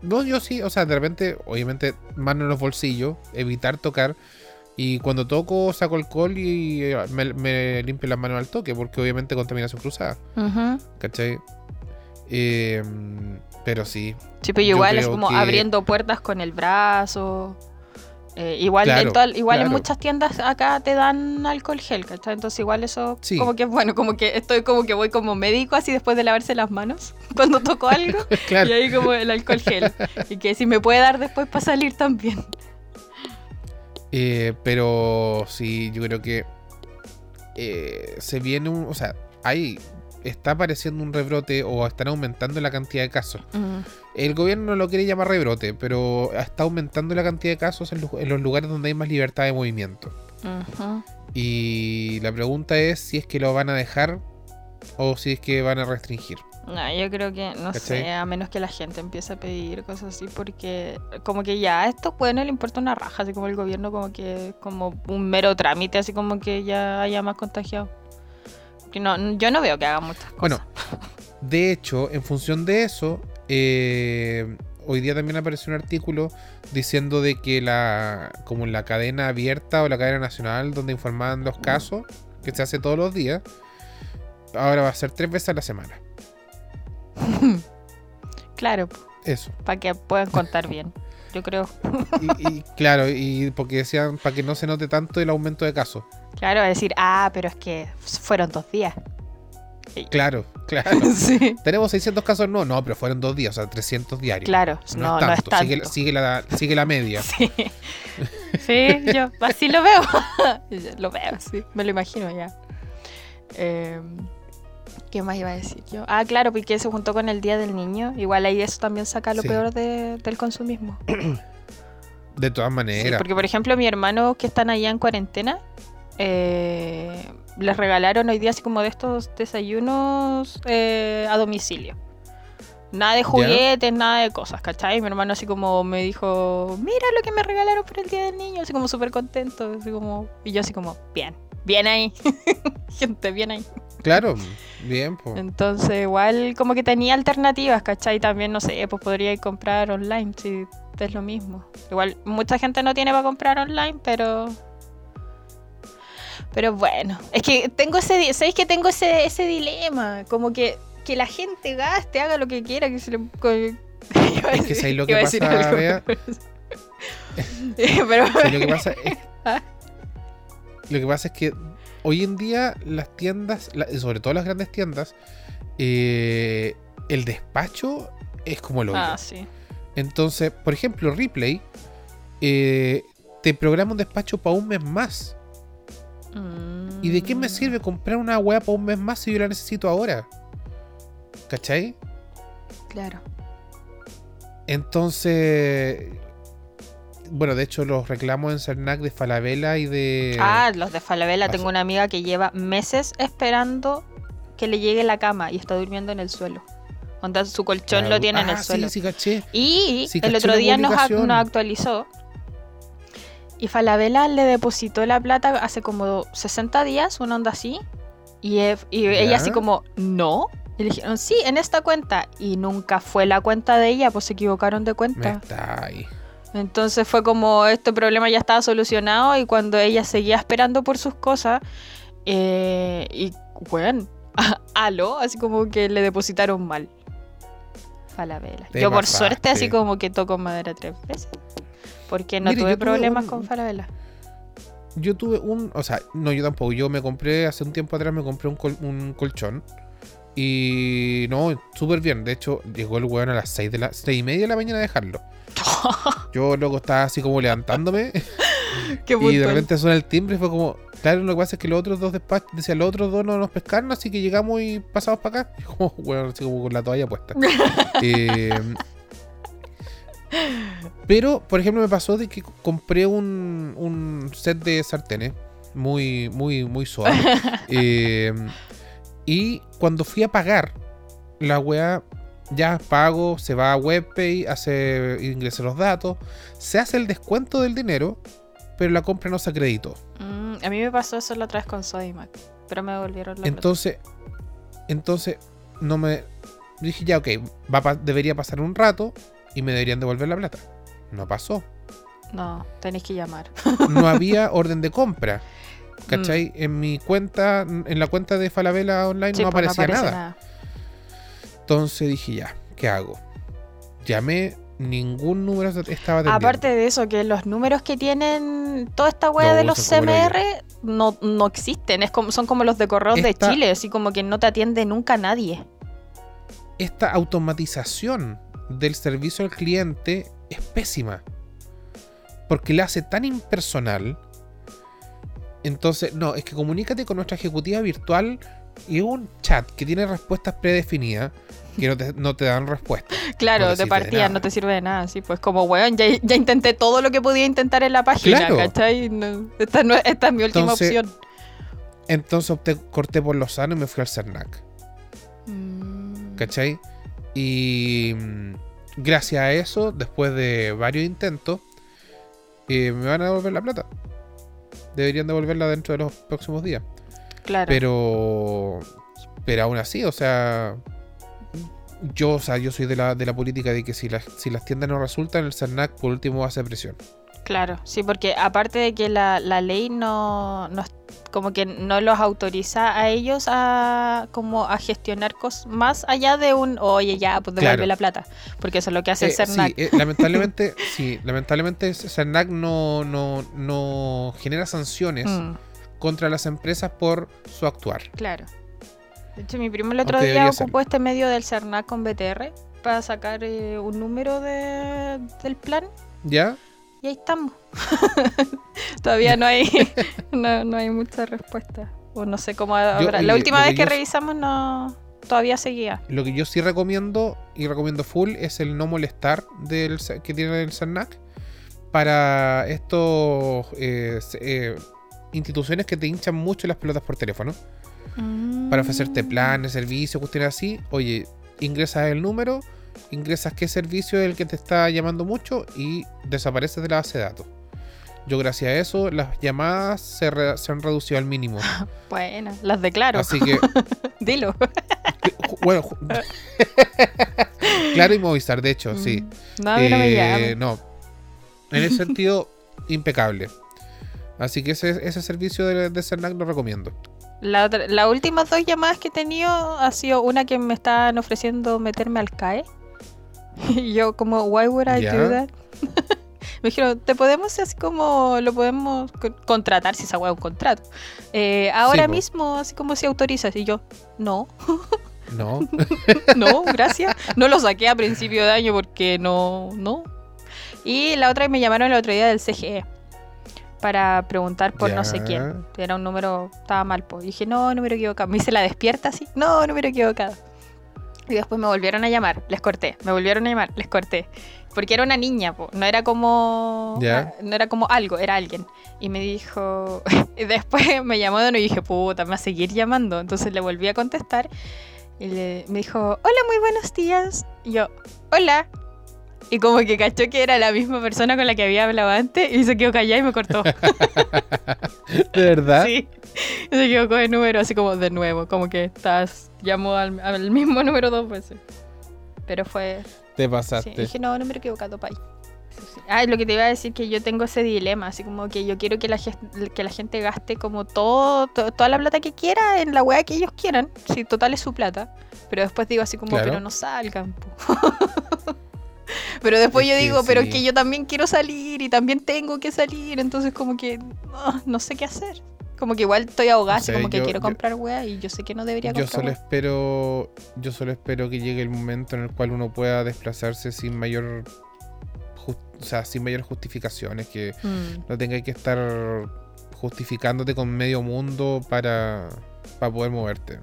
no, yo sí, o sea, de repente, obviamente, mano en los bolsillos, evitar tocar. Y cuando toco, saco alcohol y eh, me, me limpio las manos al toque, porque obviamente contaminación cruzada. ¿cachai? Eh, pero sí, Sí, pero igual es como que- abriendo puertas con el brazo. Eh, igual Claro, en toda- igual en muchas tiendas acá te dan alcohol gel, ¿cachai? Entonces igual eso Sí. como que bueno, como que estoy como que voy como médico así después de lavarse las manos <laughs> cuando toco algo. <laughs> claro. Y ahí como el alcohol gel. y que si me puede dar después para salir también. Eh, pero sí, yo creo que eh, se viene un. O sea, ahí está apareciendo un rebrote o están aumentando la cantidad de casos. El gobierno no lo quiere llamar rebrote, pero está aumentando la cantidad de casos en, los lugares donde hay más libertad de movimiento. Ujú. Y la pregunta es si es que lo van a dejar o si es que van a restringir. No, yo creo que, no ¿Cachai? sé, a menos que la gente empiece a pedir cosas así, porque como que ya a estos pues no le importa una raja, así como el gobierno como que, como un mero trámite, así como que ya haya más contagiados. Que no, yo no veo que hagan muchas cosas. Bueno, de hecho, en función de eso, eh, hoy día también apareció un artículo diciendo de que la como en la cadena abierta o la cadena nacional donde informaban los casos, que se hace todos los días, ahora va a ser tres veces a la semana. <laughs> claro, Eso. para que puedan contar bien, yo creo. <laughs> Y, y claro, y porque decían para que no se note tanto el aumento de casos. Claro, decir, ah, pero es que fueron dos días. Claro, claro. <laughs> sí. Tenemos 600 casos no, no, pero fueron dos días, o sea, 300 diarios. Claro, No, no, es no tanto, es Sigue, tanto. sigue la, sigue la media. Sí. Sí, yo así lo veo. <laughs> lo veo, sí. Me lo imagino ya. Eh, ¿Qué más iba a decir yo? Ah, claro, porque se juntó con el Día del Niño. Igual ahí eso también saca lo Sí. peor de- del consumismo. De todas Sí, maneras. porque, por ejemplo, mi hermano que están allá en cuarentena, eh, les regalaron hoy día así como de estos desayunos eh, a domicilio. Nada de juguetes, nada de cosas, ¿cachai? Mi hermano así como me dijo, mira lo que me regalaron por el Día del Niño, así como súper contento, así como... Y yo así como, bien, bien ahí, <laughs> gente, bien ahí. Claro, bien, pues. Entonces, igual como que tenía alternativas, ¿cachai? También, no sé, pues podría ir comprar online, si es lo mismo. Igual, mucha gente no tiene para comprar online, pero... Pero bueno, es que tengo ese... ¿Sabéis que tengo ese, ese dilema? Como que, que la gente gaste, haga lo que quiera, que se le... <laughs> Es que ¿sabéis lo que pasa, algo, Bea? pero... Sí, <laughs> <laughs> lo que pasa es. Lo que pasa es que hoy en día las tiendas, sobre todo las grandes tiendas, eh, el despacho es como lo Ah, sí. Entonces, por ejemplo, Replay eh, te programa un despacho para un mes más. ¿Y de qué me Mm. sirve comprar una weá para un mes más si yo la necesito ahora? ¿Cachai? Claro. Entonces, bueno, de hecho los reclamos en Cernac de Falabella y de... Ah, los de Falabella. pasó. Tengo una amiga que lleva meses esperando que le llegue la cama y está durmiendo en el suelo. Onda, su colchón Ah, lo tiene en ah, el suelo. Sí, sí, caché. Y Sí, el caché otro día nos actualizó. Y Falabella le depositó la plata hace como 60 días, una onda así. Y, e- ella así como, no. Y le dijeron, sí, en esta cuenta. Y nunca fue la cuenta de ella, pues se equivocaron de Me cuenta. está ahí. Entonces fue como, este problema ya estaba solucionado. Y cuando ella seguía esperando por sus cosas, eh, y bueno, <laughs> aló, así como que le depositaron mal. Falabella. Yo por suerte así como que toco madera tres veces. Porque no Mire, tuve problemas un- con Falabella. Yo tuve un, o sea, no, yo tampoco. Yo me compré, hace un tiempo atrás me compré un, col- un colchón. Y no, súper bien. De hecho, llegó el weón a las 6 de la, seis y media de la mañana a dejarlo. <laughs> Yo luego estaba así como levantándome. <laughs> Qué y de repente suena el timbre y fue como, claro, lo que pasa es que los otros dos despachos, decía, los otros dos no nos pescaron, así que llegamos y pasamos para acá. Y <laughs> como, bueno, así como con la toalla puesta. Eh, pero, por ejemplo, me pasó de que compré un, un set de sartenes muy, muy, muy suave. <laughs> Eh, y cuando fui a pagar, la weá ya pago, se va a WebPay, hace, ingresa los datos, se hace el descuento del dinero, pero la compra no se acreditó. Mm, a mí me pasó eso la otra vez con Sodimac. Pero me devolvieron la plata. Entonces, entonces, no me. Dije ya, ok, va debería pasar un rato y me deberían devolver la plata. No pasó. No, tenéis que llamar. No <laughs> había orden de compra. ¿Cachai? En mi cuenta, en la cuenta de Falabella Online Sí, no pues, aparecía nada. Entonces dije ya, ¿qué hago? Llamé, ningún número estaba atendiendo. Aparte de eso, que los números que tienen toda esta wea No, de los CMR no, no existen. Es como, son como los de correos Esta- de Chile, así como que no te atiende nunca nadie. esta automatización del servicio al cliente es pésima. Porque la hace tan impersonal. Entonces, no, es que comunícate con nuestra ejecutiva virtual y es un chat que tiene respuestas predefinidas que no te, no te dan respuesta. <laughs> Claro, No te de partida no te sirve de nada. Así pues, como weón, ya, ya intenté todo lo que podía intentar en la página, Claro. ¿cachai? No, esta, no- esta es mi última Entonces, opción. Entonces opté, corté por lo sano y me fui al CERNAC. Mm. ¿Cachai? Y mm, gracias a eso, después de varios intentos, eh, me van a devolver la plata. Deberían devolverla dentro de los próximos días. Claro. Pero. Pero aún así, o sea. Yo, o sea, yo soy de la, de la política de que si las, si las tiendas no resultan, el CERNAC por último hace presión. Claro, sí, porque aparte de que la, la ley no, no como que no los autoriza a ellos a como a gestionar cosas más allá de un oye ya pues devuelve Claro. la plata porque eso es lo que hace Eh, el CERNAC. sí, eh, lamentablemente, <laughs> sí, lamentablemente CERNAC no, no, no genera sanciones Mm, contra las empresas por su actuar. claro. De hecho, mi primo el otro Aunque día ocupó este medio del CERNAC con BTR para sacar eh, un número de, del plan ¿Ya? Y ahí estamos. <laughs> Todavía no hay <laughs> no, no hay mucha respuesta. O no sé cómo habrá- La última vez que yo- revisamos no todavía seguía. Lo que yo sí recomiendo y recomiendo full es el no molestar del, que tiene el CERNAC para estos eh, eh, instituciones que te hinchan mucho las pelotas por teléfono para ofrecerte Mm. planes, servicios, cuestiones así. Oye, ingresas el número, ingresas qué servicio es el que te está llamando mucho y desapareces de la base de datos. Yo gracias a eso las llamadas se, re- se han reducido al mínimo. <laughs> Bueno, las declaro. Así que, <laughs> Dilo. bueno, <laughs> claro y Movistar, de hecho, sí. Mm, No, mí no me Eh, no. En ese sentido, impecable. Así que ese, ese servicio de, de Cernac lo recomiendo. La las últimas dos llamadas que he tenido ha sido una que me estaban ofreciendo meterme al CAE. <laughs> Y yo como, why would I Ya. do that? <laughs> me dijeron, te podemos así como, lo podemos co- contratar si esa hueá es un contrato. Eh, ahora po. mismo, así como si autorizas. Y yo, no. No. <laughs> no, gracias. No lo saqué a principio de año porque no, no. Y la otra me llamaron el otro día del CGE para preguntar por no sé quién. Era un número, estaba mal, pues. Y dije, no, número equivocado. Me hice la despierta así, no, número equivocado. Y después me volvieron a llamar, les corté. Me volvieron a llamar, les corté. Porque era una niña, po. no era como. No era como algo, era alguien. Y me dijo. <laughs> y después me llamó de nuevo y dije, puta, me va a seguir llamando. Entonces le volví a contestar. Y le- me dijo, hola, muy buenos días. Y yo, hola. Y como que cachó que era la misma persona con la que había hablado antes y se quedó callada y me cortó. <laughs> ¿De verdad? <laughs> sí. Y se equivocó de número, así como de nuevo. Como que estás, llamó al, al <laughs> mismo número dos veces. Pero fue, Te Sí, pasaste. dije, no, número equivocado, pay. Sí, sí. Ah, lo que te iba a decir que yo tengo ese dilema, así como que yo quiero que la, que la gente gaste como todo, to- toda la plata que quiera en la weá que ellos quieran, si total es su plata. Pero después digo así como, Claro. pero no salgan. po". <laughs> pero después Es yo digo, pero es sí. que yo también quiero salir y también tengo que salir, entonces como que ah, no sé qué hacer. Como que igual estoy ahogada, sé, como que yo- quiero yo- comprar weá y yo sé que no debería Yo comprar solo weá. espero. Yo solo espero que llegue el momento en el cual uno pueda desplazarse sin mayor. o sea, sin mayor justificaciones. Que Mm, no tenga que estar justificándote con medio mundo para, para poder moverte.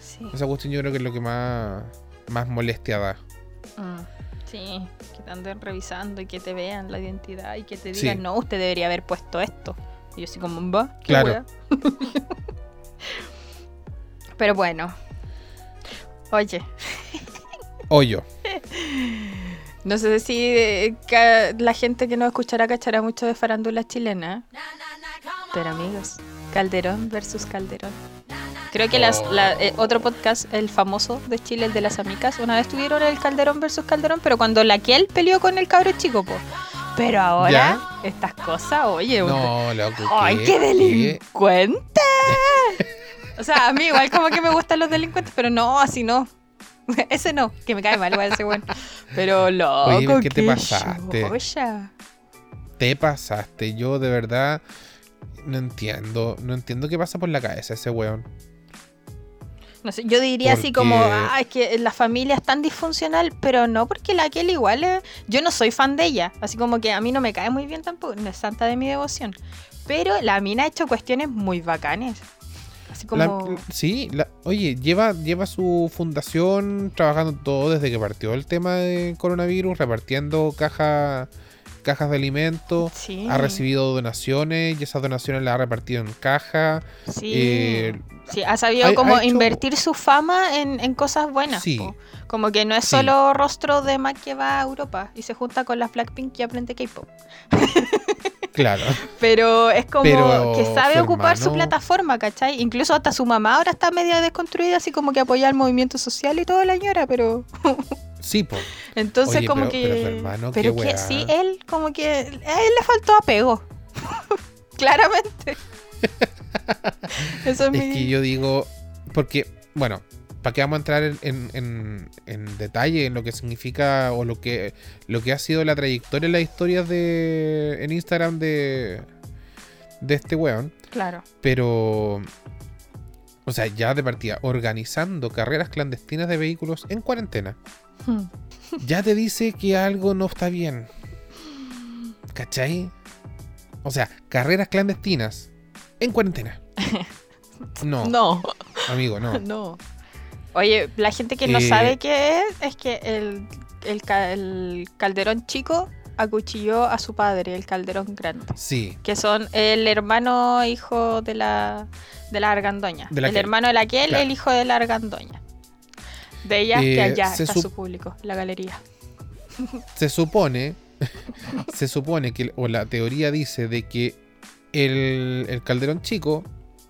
sí. Esa cuestión yo creo que es lo que más, más molestia da. Mm, Sí, que te anden revisando y que te vean la identidad y que te Sí. digan, no, usted debería haber puesto esto. Y yo así como, va, qué Claro. wea?". <laughs> Pero bueno. Oye, Hoyo. <laughs> no sé si eh, la gente que nos escuchará cachará mucho de farándula chilena. Pero amigos, Calderón versus Calderón. Creo que las, la- eh, otro podcast, el famoso de Chile, el de las amicas, una vez tuvieron el Calderón versus Calderón, pero cuando la Kiel peleó con el cabro chico, po. Pero ahora, ¿Ya? estas cosas, oye, No, loco. ¡ay, ¿qué? qué delincuente! <laughs> o sea, a mí igual como que me gustan los delincuentes, pero no, así no. <laughs> Ese no, que me cae mal igual ese bueno. Pero loco, Oye, ¿qué te pasaste? xoya. Te pasaste. Yo de verdad no entiendo. No entiendo qué pasa por la cabeza ese weón. No sé, yo diría así como, ah, es que la familia es tan disfuncional, pero no porque la Kelly igual es- Yo no soy fan de ella, así como que a mí no me cae muy bien tampoco, no es santa de mi devoción. Pero la mina ha hecho cuestiones muy bacanes. Así La- como... sí, la- oye, lleva, lleva su fundación trabajando todo desde que partió el tema de coronavirus, repartiendo caja- cajas de alimentos. sí, Ha recibido donaciones y esas donaciones las ha repartido en caja. sí. eh, Sí, ha sabido ha- como ha hecho- invertir su fama en, en cosas buenas. Sí. po. Como que no es Sí. solo rostro de Mac que va a Europa y se junta con las Blackpink y aprende K-pop. <laughs> Claro. Pero es como Pero que sabe su ocupar su plataforma, ¿cachai? Incluso hasta su mamá ahora está media desconstruida, así como que apoya el movimiento social y toda la ñora, pero <laughs> Sí, po. entonces Oye, como pero- que... pero hermano, pero que sí, él como que... A él le faltó apego. <laughs> Claramente. <laughs> Eso es, Es mi... que yo digo, porque, bueno, ¿para qué vamos a entrar en, en- en- en detalle en lo que significa o lo que, lo que ha sido la trayectoria en las historias de, en Instagram de, de este weón? Claro. Pero, o sea, ya de partida, organizando carreras clandestinas de vehículos en cuarentena, Hmm. ya te dice que algo no está bien. ¿Cachai? O sea, carreras clandestinas en cuarentena. <laughs> No, No. amigo, no. <laughs> No. Oye, la gente que no Eh, sabe qué es, es que el, el, ca- el calderón chico acuchilló a su padre, el calderón grande. Sí, Que son el hermano hijo de la, de la argandoña. De la el hermano de la Kel, Claro. el hijo de la argandoña. De ella, que Eh, allá está su público, la galería. se supone, <laughs> se supone que, o la teoría dice de que el, el calderón chico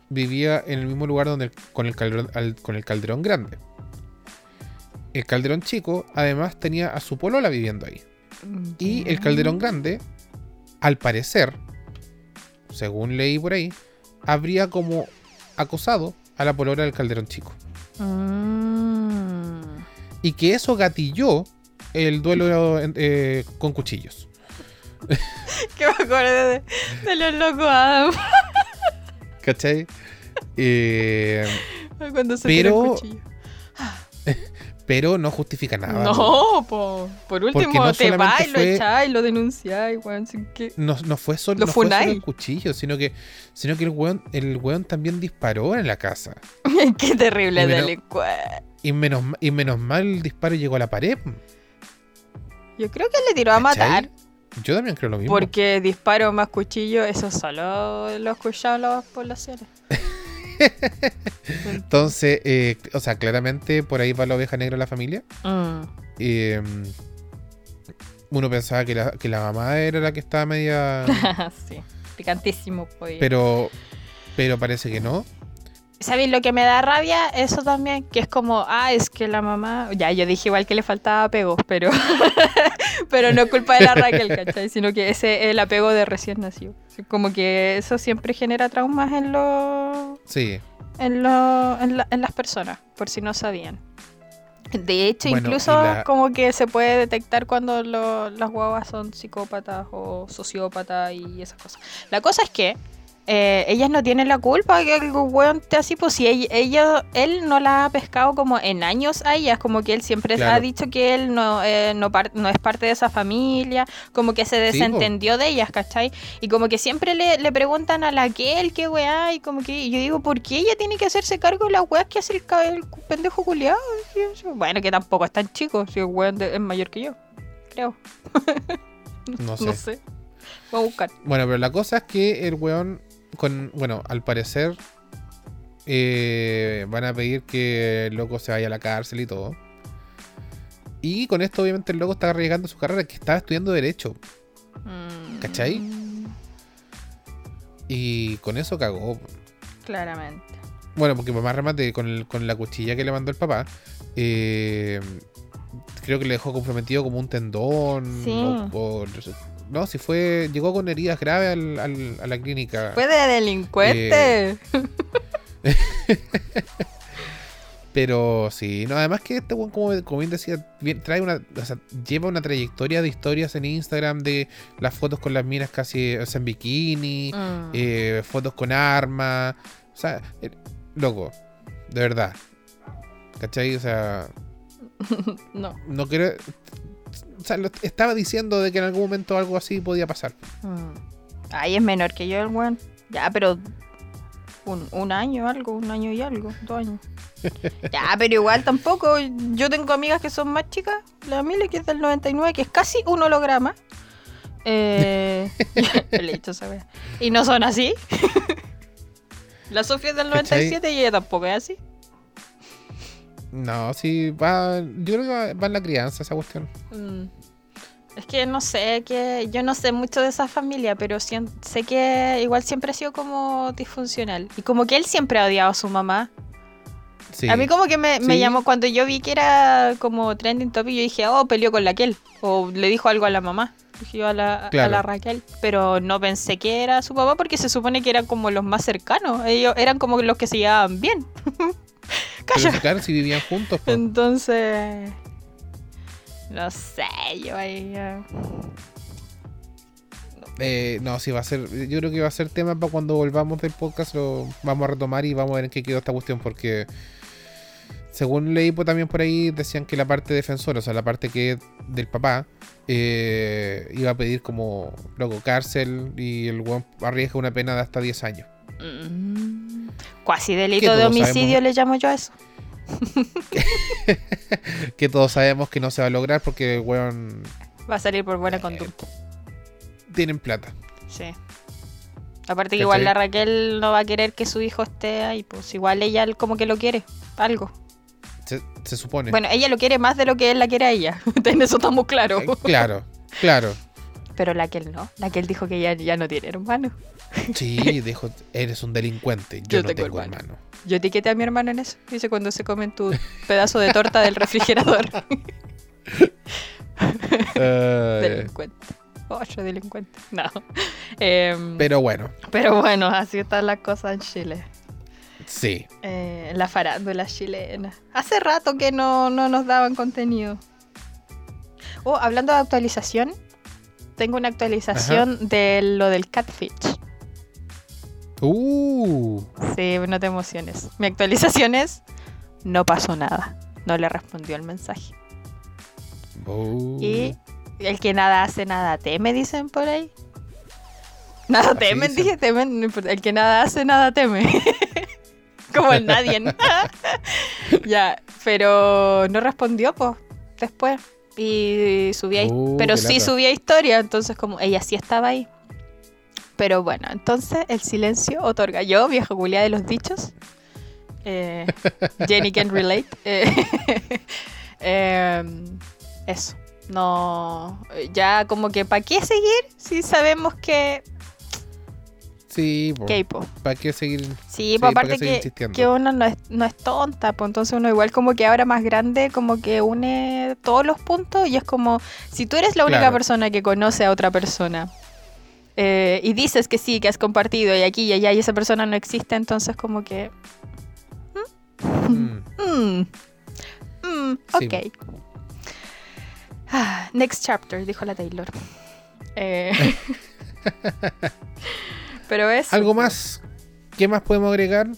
vivía en el mismo lugar donde el- con, el calderón, al- con el calderón grande. El calderón chico además tenía a su polola viviendo ahí. Y el calderón grande, al parecer, según leí por ahí, habría como acosado a la polola del calderón chico. Mm. Y que eso gatilló el duelo eh, con cuchillos. <laughs> Que me acordé de, de los locos Adam. <laughs> ¿Cachai? Eh, <laughs> Cuando se Pero- tira el cuchillo. pero no justifica nada. No, po. por último no te vas y lo echáis, lo denunciáis, weón. sin que- No, no fue solo, Lo no fue solo funáis. el cuchillo, sino que, sino que el weón, el weón también disparó en la casa. Qué terrible Y menos- delincuente. Y menos, ma- y menos mal el disparo llegó a la pared. Yo creo que le tiró a ¿cachai? matar. Yo también creo lo mismo. Porque disparo más cuchillo, eso solo lo escuchaban las poblaciones. <laughs> Entonces, eh, o sea, claramente por ahí va la oveja negra de la familia. Mm. Eh, uno pensaba que la, que la mamá era la que estaba media. <laughs> sí, picantísimo. Pues. pero, pero parece que no. ¿Sabéis lo que me da rabia? Eso también, que es como, ah, es que la mamá. Ya, yo dije igual que le faltaba apego, pero. <laughs> pero no es culpa de la Raquel, ¿cachai? Sino que ese es el apego de recién nacido. Como que eso siempre genera traumas en los. Sí. en, lo- en, la- en las personas, por si no sabían. De hecho, Bueno, incluso la- como que se puede detectar cuando lo- las guaguas son psicópatas o sociópatas y esas cosas. La cosa es que eh, ellas no tienen la culpa que el weón esté así, pues si ella, ella- él no la ha pescado como en años a ellas, como que él siempre Claro. ha dicho que él no, eh, no, es parte de esa familia, como que se Sí, desentendió de ellas, ¿cachai? Y como que siempre le, le preguntan a la que él, qué weá, y como que y yo digo, ¿por qué ella tiene que hacerse cargo de las weas que hace el, el pendejo culiado? Bueno, que tampoco es tan chico, si el weón de- es mayor que yo, creo. <laughs> No sé. No sé. Voy a buscar. Bueno, pero la cosa es que el weón, con, bueno, al parecer eh, van a pedir que el loco se vaya a la cárcel y todo. Y con esto obviamente el loco está arriesgando su carrera, que estaba estudiando derecho. Mm, ¿Cachai? Y con eso cagó. Claramente. Bueno, porque más remate, con, el- con la cuchilla que le mandó el papá, eh, creo que le dejó comprometido como un tendón. Sí. o- o- no, si fue. Llegó con heridas graves al- al- a la clínica. Fue de delincuente. <laughs> Pero sí, no, además que este weón, como, como bien decía, bien- trae una, o sea, lleva una trayectoria de historias en Instagram de las fotos con las minas casi o sea, en bikini, Mm. eh, fotos con armas. O sea, eh, loco, de verdad. ¿Cachai? O sea, <laughs> no. no quiero. O sea, lo- estaba diciendo de que en algún momento algo así podía pasar. Mm. Ay, es menor que yo el weón. Ya, pero un, un año algo, un año y algo, dos años. <laughs> ya, pero igual tampoco. Yo tengo amigas que son más chicas. La Mile, que es del 99, que es casi un holograma. Eh, le he dicho esa wea. Y no son así. <laughs> la Sofía es del ¿Cachai? 97 y ella tampoco es así. No, sí, va. Yo creo que va, va en la crianza esa cuestión. Mm. Es que no sé, que yo no sé mucho de esa familia, pero sien- sé que igual siempre ha sido como disfuncional. Y como que él siempre ha odiado a su mamá. Sí. A mí como que me, me Sí. llamó, cuando yo vi que era como trending topic, yo dije, oh, peleó con la Raquel. O le dijo algo a la mamá. Dije yo a la, a Claro. la Raquel. Pero no pensé que era su papá porque se supone que eran como los más cercanos. Ellos eran como los que se llevaban bien. <laughs> <laughs> Calla. si vivían juntos. Entonces... No sé, yo ahí... Eh, no, sí va a ser. Yo creo que va a ser tema para cuando volvamos del podcast. Lo vamos a retomar y vamos a ver en qué quedó esta cuestión. Porque según leí pues, también por ahí, decían que la parte defensora, o sea, la parte que es del papá, eh, iba a pedir como loco cárcel y el weón arriesga una pena de hasta 10 años. Mm, Cuasi Que delito de todos homicidio sabemos. le llamo yo a eso. <laughs> Que todos sabemos que no se va a lograr porque el weón Va a salir por Eh, buena conducta. tienen plata. Sí. Aparte que igual la Raquel no va a querer que su hijo esté ahí, pues igual ella como que lo quiere, algo. Se, se supone. Bueno, ella lo quiere más de lo que él la quiere a ella. <laughs> en eso estamos claros. Eh, claro, claro. Pero la que él no. La que él dijo que ella ya no tiene hermano. Sí, <laughs> dijo, eres un delincuente. Yo, Yo no tengo tengo, hermano. hermano. Yo etiqueté a mi hermano en eso. Dice cuando se comen tu pedazo de torta del refrigerador. <laughs> <laughs> Eh, delincuente. Otro delincuente. No. Em, pero bueno, pero bueno, así están las cosas en Chile. sí. Eh, la farándula chilena. Hace rato que no, no nos daban contenido. Oh, hablando de actualización, tengo una actualización de lo del catfish. Uh, Sí, no te emociones. Mi actualización es, no pasó nada. no le respondió el mensaje. Oh. Y el que nada hace, nada teme, dicen por ahí. Nada Así temen, dicen. dije temen. El que nada hace, nada teme. <laughs> Como el nadie. <laughs> <laughs> ya, pero no respondió, pues, después. Y subía, Oh, pero sí lata. subía historia, entonces como ella sí estaba ahí. Pero bueno, entonces el silencio otorga. Yo, vieja culia de los dichos. eh, <laughs> Jenny can relate. eh, <laughs> em, eso. No. Ya como que ¿para qué seguir si sabemos que. Sí? ¿para qué seguir? Sí, Sí, pues ¿para qué aparte que, que uno no es, no es tonta, pues entonces uno igual como que ahora más grande como que une todos los puntos y es como, si tú eres la única Claro. persona que conoce a otra persona eh, y dices que sí, que has compartido y aquí y allá y esa persona no existe, entonces como que... Mm. mm, mm, Sí. ok. Ah, next chapter, dijo la Taylor. Eh, <laughs> <laughs> pero es... ¿Algo más? ¿Qué más podemos agregar?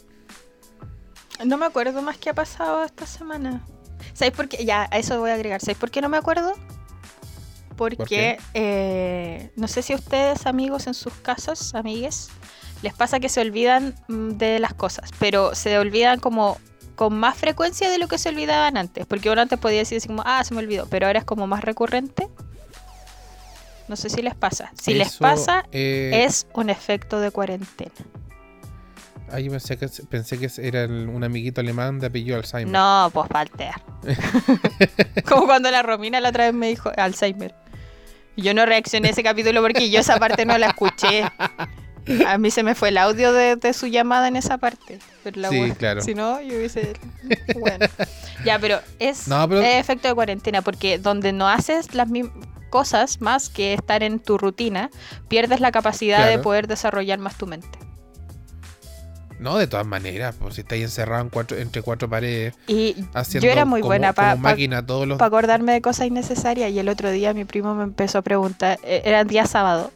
No me acuerdo más qué ha pasado esta semana. ¿Sabéis por qué? Ya, a eso voy a agregar. ¿Sabéis por qué no me acuerdo? Porque eh, no sé si ustedes, amigos, en sus casas, amigues, les pasa que se olvidan mm, de las cosas, pero se olvidan como con más frecuencia de lo que se olvidaban antes. Porque uno antes podía decir así como, ah, se me olvidó, pero ahora es como más recurrente. No sé si les pasa. Si les pasa, eh, es un efecto de cuarentena. Ah, yo pensé que, pensé que era el- un amiguito alemán de apellido Alzheimer. No, pues Walter. <laughs> Como cuando la Romina la otra vez me dijo Alzheimer. Yo no reaccioné a ese capítulo porque yo esa parte no la escuché. A mí se me fue el audio de, de su llamada en esa parte. Pero la Sí, wea- claro. Si no, yo hubiese. Bueno. Ya, pero es No, pero- es efecto de cuarentena porque donde no haces las mismas cosas más que estar en tu rutina, pierdes la capacidad de poder desarrollar más tu mente. No, de todas maneras, pues si estáis encerrado en cuatro, entre cuatro paredes, Y haciendo yo era muy como, buena para los... para acordarme de cosas innecesarias. Y el otro día mi primo me empezó a preguntar, eh, era día sábado,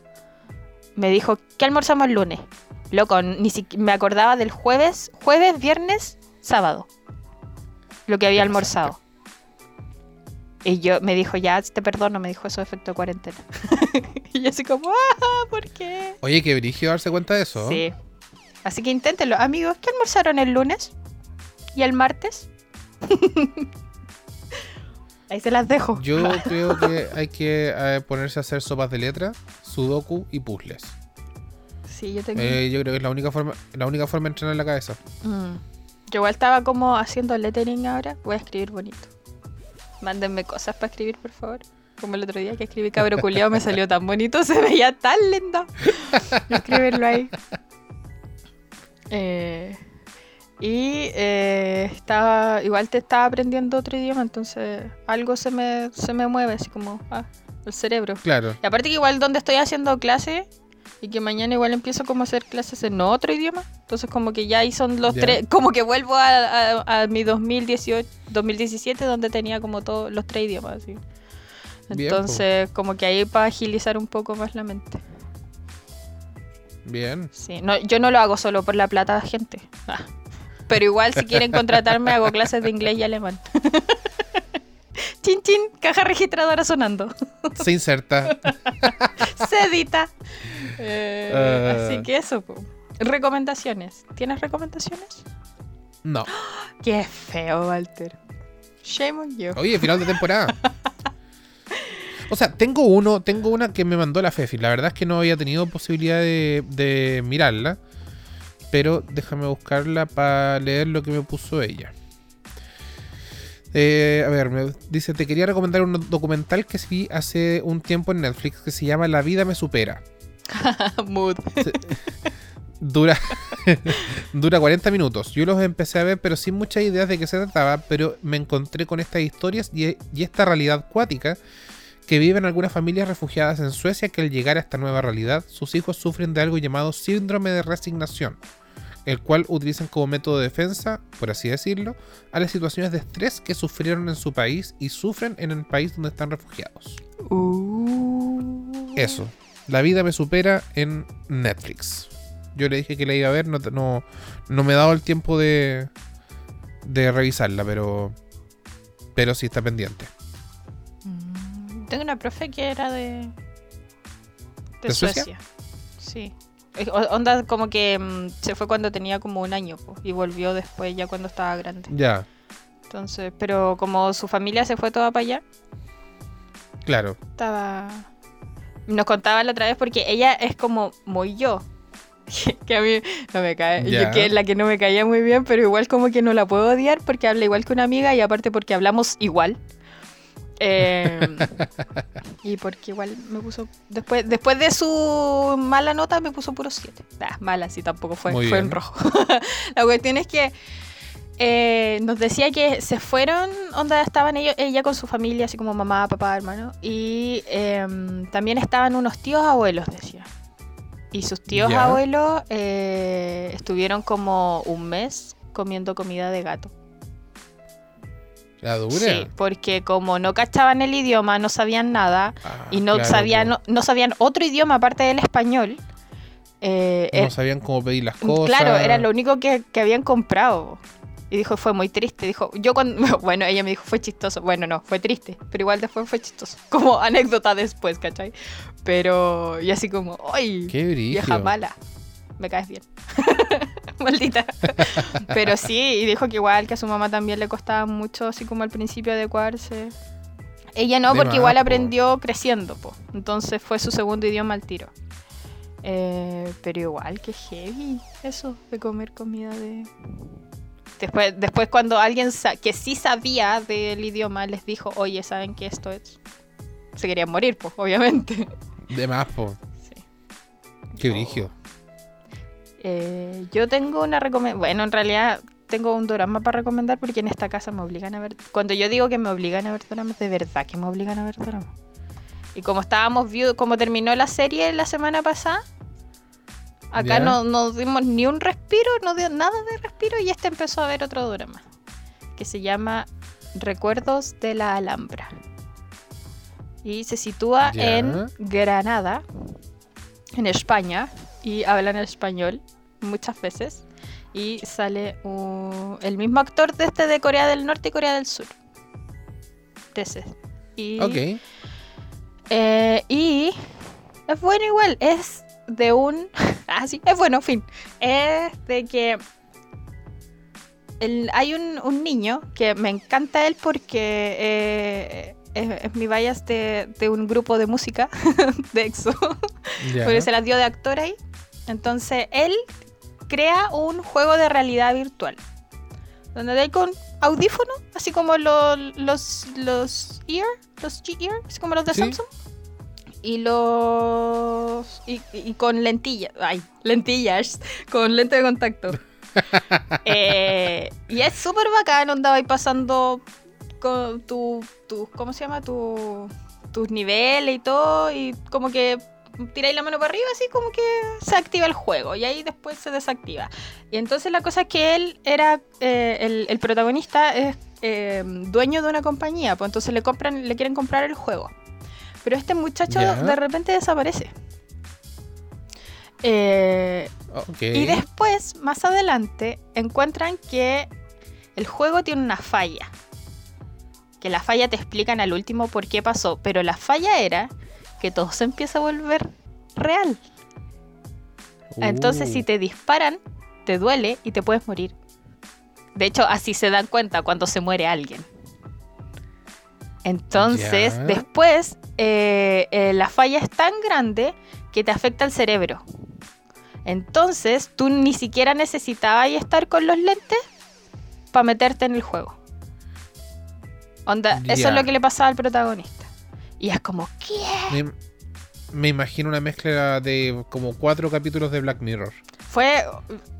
me dijo, ¿qué almorzamos el lunes? Loco, ni siquiera me acordaba del jueves, jueves, viernes, sábado. Lo que había almorzado. Y yo me dijo, ya te perdono, me dijo eso efecto de cuarentena. <laughs> y yo así como, ah, ¿por qué? Oye, que brígido darse cuenta de eso. Sí. Así que inténtenlo. Amigos, ¿qué almorzaron el lunes? ¿Y el martes? <laughs> Ahí se las dejo. Yo <laughs> creo que hay que eh, ponerse a hacer sopas de letra, sudoku y puzzles. Sí, yo tengo. Eh, yo creo que es la única forma, la única forma de entrenar la cabeza. Mm. Yo igual estaba como haciendo lettering ahora. Voy a escribir bonito. Mándenme cosas para escribir, por favor. Como el otro día que escribí cabro culiao me salió tan bonito, <laughs> se veía tan lindo. <laughs> Escribirlo ahí. Eh, y eh, estaba, igual te estaba aprendiendo otro idioma, entonces algo se me, se me mueve, así como ah, el cerebro. Claro. Y aparte que igual donde estoy haciendo clase y que mañana igual empiezo como a hacer clases en otro idioma, entonces como que ya ahí son los Ya. tres, como que vuelvo a, a- a mi 2018, 2017 donde tenía como todos los tres idiomas. Bien. Entonces como que ahí para agilizar un poco más la mente. Bien. Sí, no, yo no lo hago solo por la plata, gente. Ah. Pero igual si quieren contratarme hago clases de inglés y alemán. <laughs> <laughs> chin chin, caja registradora sonando. <laughs> Se inserta. <laughs> Se edita. Eh, Ah. Así que eso. po. Recomendaciones. ¿Tienes recomendaciones? No. <gasps> Qué feo, Walter. Shame on you. Oye, final de temporada. O sea, tengo uno, tengo una que me mandó la Fefi. La verdad es que no había tenido posibilidad de, de mirarla. Pero déjame buscarla para leer lo que me puso ella. Eh, a ver, me dice, te quería recomendar un documental que vi hace un tiempo en Netflix que se llama La vida me supera. <laughs> Mood. Dura, <laughs> dura 40 minutos. Yo los empecé a ver, pero sin muchas ideas de qué se trataba. Pero me encontré con estas historias y, y esta realidad cuática que viven algunas familias refugiadas en Suecia que al llegar a esta nueva realidad, sus hijos sufren de algo llamado síndrome de resignación, el cual utilizan como método de defensa, por así decirlo, a las situaciones de estrés que sufrieron en su país y sufren en el país donde están refugiados. Uh. Eso. La vida me supera en Netflix. Yo le dije que la iba a ver, no, no, no me he dado el tiempo de, de revisarla, pero pero sí está pendiente. Mm, Tengo una profe que era de. De, ¿De Suecia? Suecia. Sí. Eh, Onda como que mm, se fue cuando tenía como un año po, y volvió después ya cuando estaba grande. Ya, Entonces, pero como su familia se fue toda para allá, claro. estaba... Nos contaba la otra vez porque ella es como muy yo. <laughs> que a mí no me cae. yo que es la que no me caía muy bien, pero igual como que no la puedo odiar porque habla igual que una amiga y aparte porque hablamos igual. Eh, <laughs> y porque igual me puso. Después, después de su mala nota me puso puro 7. mala, sí, tampoco fue, Muy fue bien. en rojo. <laughs> la cuestión es que eh, nos decía que se fueron, onda estaban ellos, ella con su familia, así como mamá, papá, hermano. Y em, también estaban unos tíos abuelos, decía. Y sus tíos abuelos eh, estuvieron como un mes comiendo comida de gato. La dura. Sí, porque como no cachaban el idioma, no sabían nada Ah, y no claro, sabían no, no sabían otro idioma aparte del español. eh, No eh, sabían cómo pedir las cosas. claro, era lo único que, que habían comprado. Y dijo, fue muy triste. Dijo, yo cuando. <laughs> Bueno, ella me dijo, fue chistoso. Bueno, no, fue triste. Pero igual después fue chistoso. <laughs> Como anécdota después, ¿cachai? Pero. Y así como, ¡ay! Qué brillo. Vieja mala. Me caes bien. <laughs> <laughs> Maldita. Pero sí, y dijo que igual que a su mamá también le costaba mucho, así como al principio, adecuarse. Ella no, De porque más, igual po. aprendió creciendo, po. Entonces fue su segundo idioma al tiro. Eh, pero igual, que heavy eso de comer comida de... Después, después cuando alguien que sí sabía del idioma les dijo, oye, ¿saben que esto es? Se querían morir, pues, obviamente. De más, po. Sí. Qué brillo. Eh, yo tengo una recomendación. Bueno, en realidad tengo un drama para recomendar porque en esta casa me obligan a ver. Cuando yo digo que me obligan a ver dramas, de verdad que me obligan a ver dramas. Y como estábamos viendo, como terminó la serie la semana pasada, acá no, dimos ni un respiro, no dio nada de respiro y este empezó a ver otro drama que se llama Recuerdos de la Alhambra. Y se sitúa en Granada, en España, y hablan español muchas veces. Y sale un- el mismo actor de este de Corea del Norte y Corea del Sur. Ese. Y, Ok. eh, y es bueno igual, es de un... <laughs> ah, sí, es bueno, fin. Es de que el- hay un, un niño que me encanta él porque eh, es, es mi bias de, de un grupo de música <laughs> de EXO. Ya. porque se las dio de actor ahí. Entonces él crea un juego de realidad virtual. Donde hay con audífono, así como lo- los, los ear, los G-ear, así como los de Sí. Samsung. Y los. Y, y con lentillas. Ay, lentillas. Con lente de contacto. <laughs> Eh, y es súper bacán, onda, vais pasando con tu, tu. ¿Cómo se llama? Tu, tus niveles y todo. Y como que tiráis la mano para arriba, así como que se activa el juego. Y ahí después se desactiva. Y entonces la cosa es que él era. eh, el, el protagonista es eh, dueño de una compañía, pues entonces le compran, le quieren comprar el juego. Pero este muchacho de repente desaparece. Eh, y después, más adelante, encuentran que el juego tiene una falla. Que la falla te explican al último por qué pasó. Pero la falla era que todo se empieza a volver real. Entonces, Uh, si te disparan, te duele y te puedes morir. De hecho, así se dan cuenta cuando se muere alguien. Entonces, después, eh, eh, la falla es tan grande que te afecta el cerebro. Entonces, tú ni siquiera necesitabas estar con los lentes para meterte en el juego. Onda, eso es lo que le pasaba al protagonista. Y es como, ¿qué? Me, me imagino una mezcla de como cuatro capítulos de Black Mirror. Fue,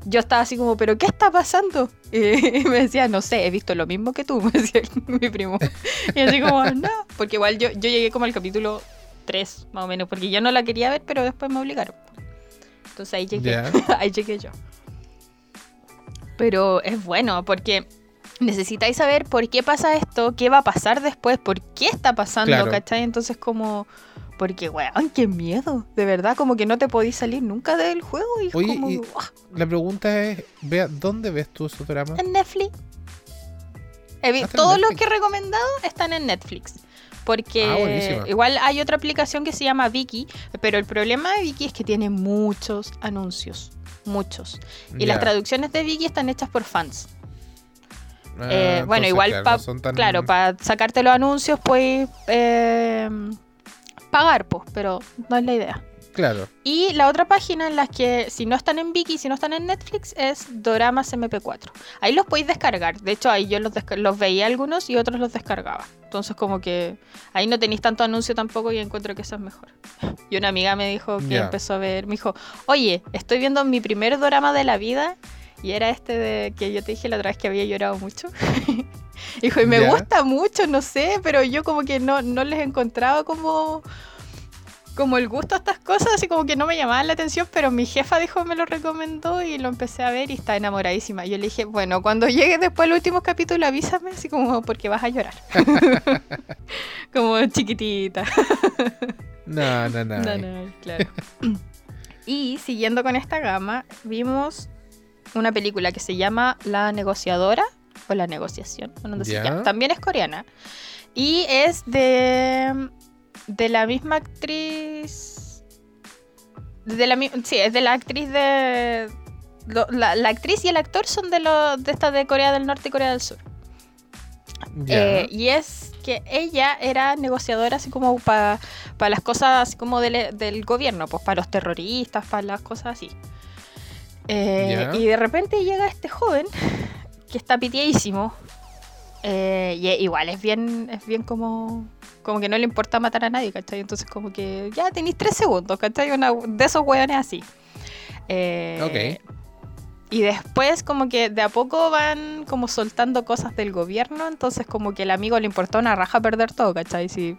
yo estaba así como, ¿pero qué está pasando? Y <laughs> me decía, no sé, he visto lo mismo que tú, <laughs> me decía mi primo. Y así como, <laughs> no, porque igual yo, yo llegué como al capítulo 3, más o menos, porque yo no la quería ver, pero después me obligaron. Entonces ahí llegué, ahí llegué yo. Pero es bueno, porque <laughs> necesitáis saber por qué pasa esto, qué va a pasar después, por qué está pasando, Claro. ¿cachai? Entonces como... Porque, weón, qué miedo. De verdad, como que no te podís salir nunca del juego. Y Oye, como, y-. La pregunta es, vea, ¿dónde ves tú esos dramas? En Netflix. Todos los que he recomendado están en Netflix. Porque Ah, igual hay otra aplicación que se llama Viki, pero el problema de Viki es que tiene muchos anuncios. Muchos. Y las traducciones de Viki están hechas por fans. Ah, Eh, bueno, igual claro, pa- no son tan- Claro, para sacarte los anuncios puedes eh, pagar, pues, pero no es la idea. Claro. Y la otra página en las que, si no están en Viki, si no están en Netflix, es Doramas MP4. Ahí los podéis descargar. De hecho, ahí yo los, los veía algunos y otros los descargaba. Entonces, como que ahí no tenéis tanto anuncio tampoco y encuentro que eso es mejor. <laughs> Y una amiga me dijo que empezó a ver, me dijo, oye, estoy viendo mi primer dorama de la vida y era este de que yo te dije la otra vez que había llorado mucho. <laughs> Dijo, y me Ya. gusta mucho, no sé, pero yo como que no, no les encontraba como como el gusto a estas cosas, así como que no me llamaban la atención, pero mi jefa dijo me lo recomendó y lo empecé a ver y está enamoradísima. Yo le dije, bueno, cuando llegue después el último capítulo avísame, así como porque vas a llorar. <laughs> como chiquitita. <laughs> No, no, no. No, no, claro. y siguiendo con esta gama, vimos una película que se llama La negociadora o La negociación, no sé, también es coreana. Y es de, de la misma actriz. De la, sí, es de la actriz de. la, la actriz y el actor son de, lo, de esta de Corea del Norte y Corea del Sur. Eh, y es que ella era negociadora así como para las cosas así como del, del gobierno, pues para los terroristas, para las cosas así. Eh, y de repente llega este joven que está pitiadísimo. eh, y igual es bien, es bien como, como que no le importa matar a nadie, ¿cachai? Entonces como que ya tenéis tres segundos, ¿cachai? Una, de esos hueones así. Eh, y después como que de a poco van como soltando cosas del gobierno, entonces como que el amigo le importó una raja perder todo, ¿cachai? Si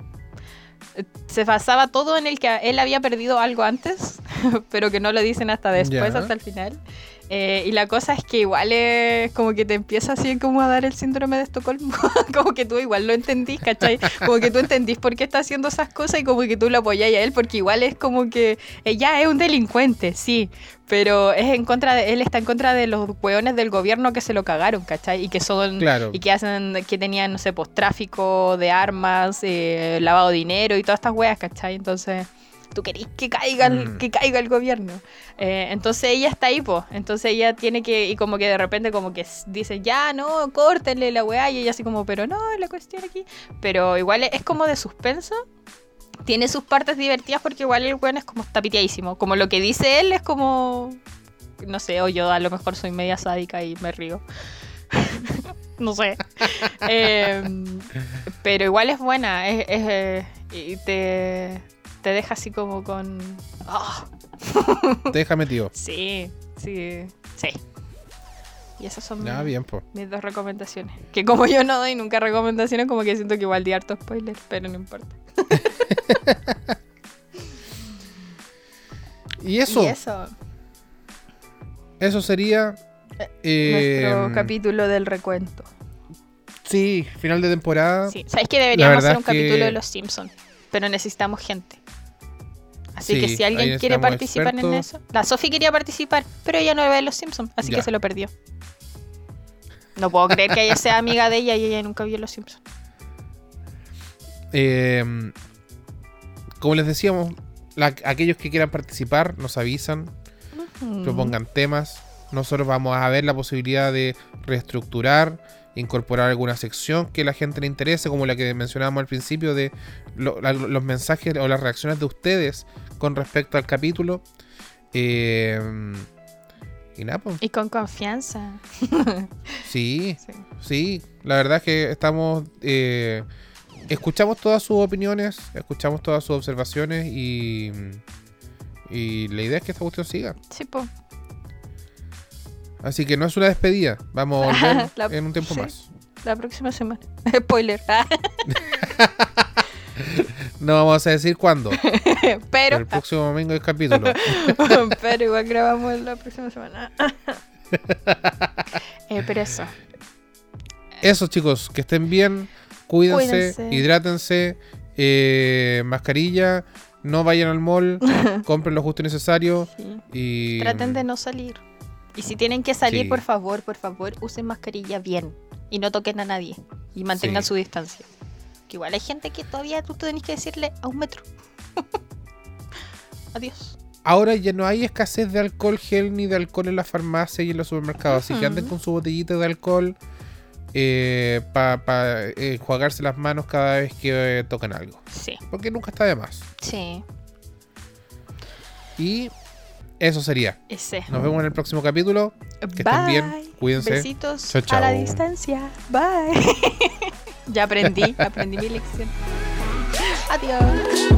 se basaba todo en el que él había perdido algo antes, <laughs> pero que no lo dicen hasta después, hasta el final. Eh, y la cosa es que igual es como que te empieza así como a dar el síndrome de Estocolmo, <laughs> como que tú igual lo entendís, ¿cachai? Como que tú entendís por qué está haciendo esas cosas y como que tú lo apoyáis a él, porque igual es como que ella es un delincuente, sí, pero es en contra de, él está en contra de los hueones del gobierno que se lo cagaron, ¿cachai? Y que son Claro. y que hacen, que tenían, no sé, pues tráfico de armas, eh, lavado de dinero y todas estas weas, ¿cachai? Entonces, tú querís que caiga el, Mm. que caiga el gobierno. Eh, entonces ella está ahí, pues. Entonces ella tiene que, y como que de repente como que dice, ya, no, córtenle la weá, y ella así como, pero no, la cuestión aquí. Pero igual es, es como de suspenso. Tiene sus partes divertidas porque igual el weón es como está piteadísimo. Como lo que dice él es como. No sé, o yo a lo mejor soy media sádica y me río. <laughs> no sé. Em, pero igual es buena. Es, es, eh, y te, te deja así como con. ah, Te deja metido. <laughs> sí, sí, sí. Y esas son mis, bien, mis dos recomendaciones. Que como yo no doy nunca recomendaciones, como que siento que igual di harto spoiler, pero no importa. <laughs> Y eso, Y eso, eso sería. eh, nuestro capítulo del recuento. Sí, final de temporada. Sí. ¿Sabes que deberíamos hacer un que- capítulo de Los Simpsons? Pero necesitamos gente. Así que si alguien quiere participar en eso. La Sofi quería participar, pero ella no ve Los Simpsons, así Ya. que se lo perdió. No puedo creer que ella sea amiga de ella y ella nunca vio Los Simpsons. Eh, como les decíamos, la- aquellos que quieran participar nos avisan, propongan temas. Nosotros vamos a ver la posibilidad de reestructurar, incorporar alguna sección que la gente le interese, como la que mencionábamos al principio de lo- la- los mensajes o las reacciones de ustedes con respecto al capítulo. Eh, y nada, pues, Y con confianza. <laughs> sí, Sí. sí, la verdad es que estamos... eh, escuchamos todas sus opiniones, escuchamos todas sus observaciones y... Y la idea es que esta cuestión siga. Sí, po. Así que no es una despedida. Vamos a volver <laughs> La- en un tiempo sí. más. La próxima semana. <laughs> Spoiler. No vamos a decir cuándo. pero, <laughs> Pero el próximo domingo es capítulo. <laughs> pero igual grabamos la próxima semana. <laughs> Eh, pero eso. Eso, chicos, que estén bien. Cuídense, Cuídense. hidrátense. eh, mascarilla. No vayan al mall. compren lo justo y necesario. Sí. Y. Traten de no salir. Y si tienen que salir, Sí. por favor, por favor, usen mascarilla bien. Y no toquen a nadie. Y mantengan Sí. su distancia. Que igual hay gente que todavía tú tenés que decirle a un metro. <laughs> Adiós. Ahora ya no hay escasez de alcohol gel ni de alcohol en la farmacia y en los supermercados. Así que anden con su botellita de alcohol para enjuagarse las manos cada vez que eh, tocan algo. Sí, Porque nunca está de más. sí. Y eso sería. Ese. Nos vemos en el próximo capítulo. Que estén bien. Cuídense. Besitos Chao, a la distancia. Bye. <laughs> ya aprendí, aprendí mi lección. <laughs> Adiós.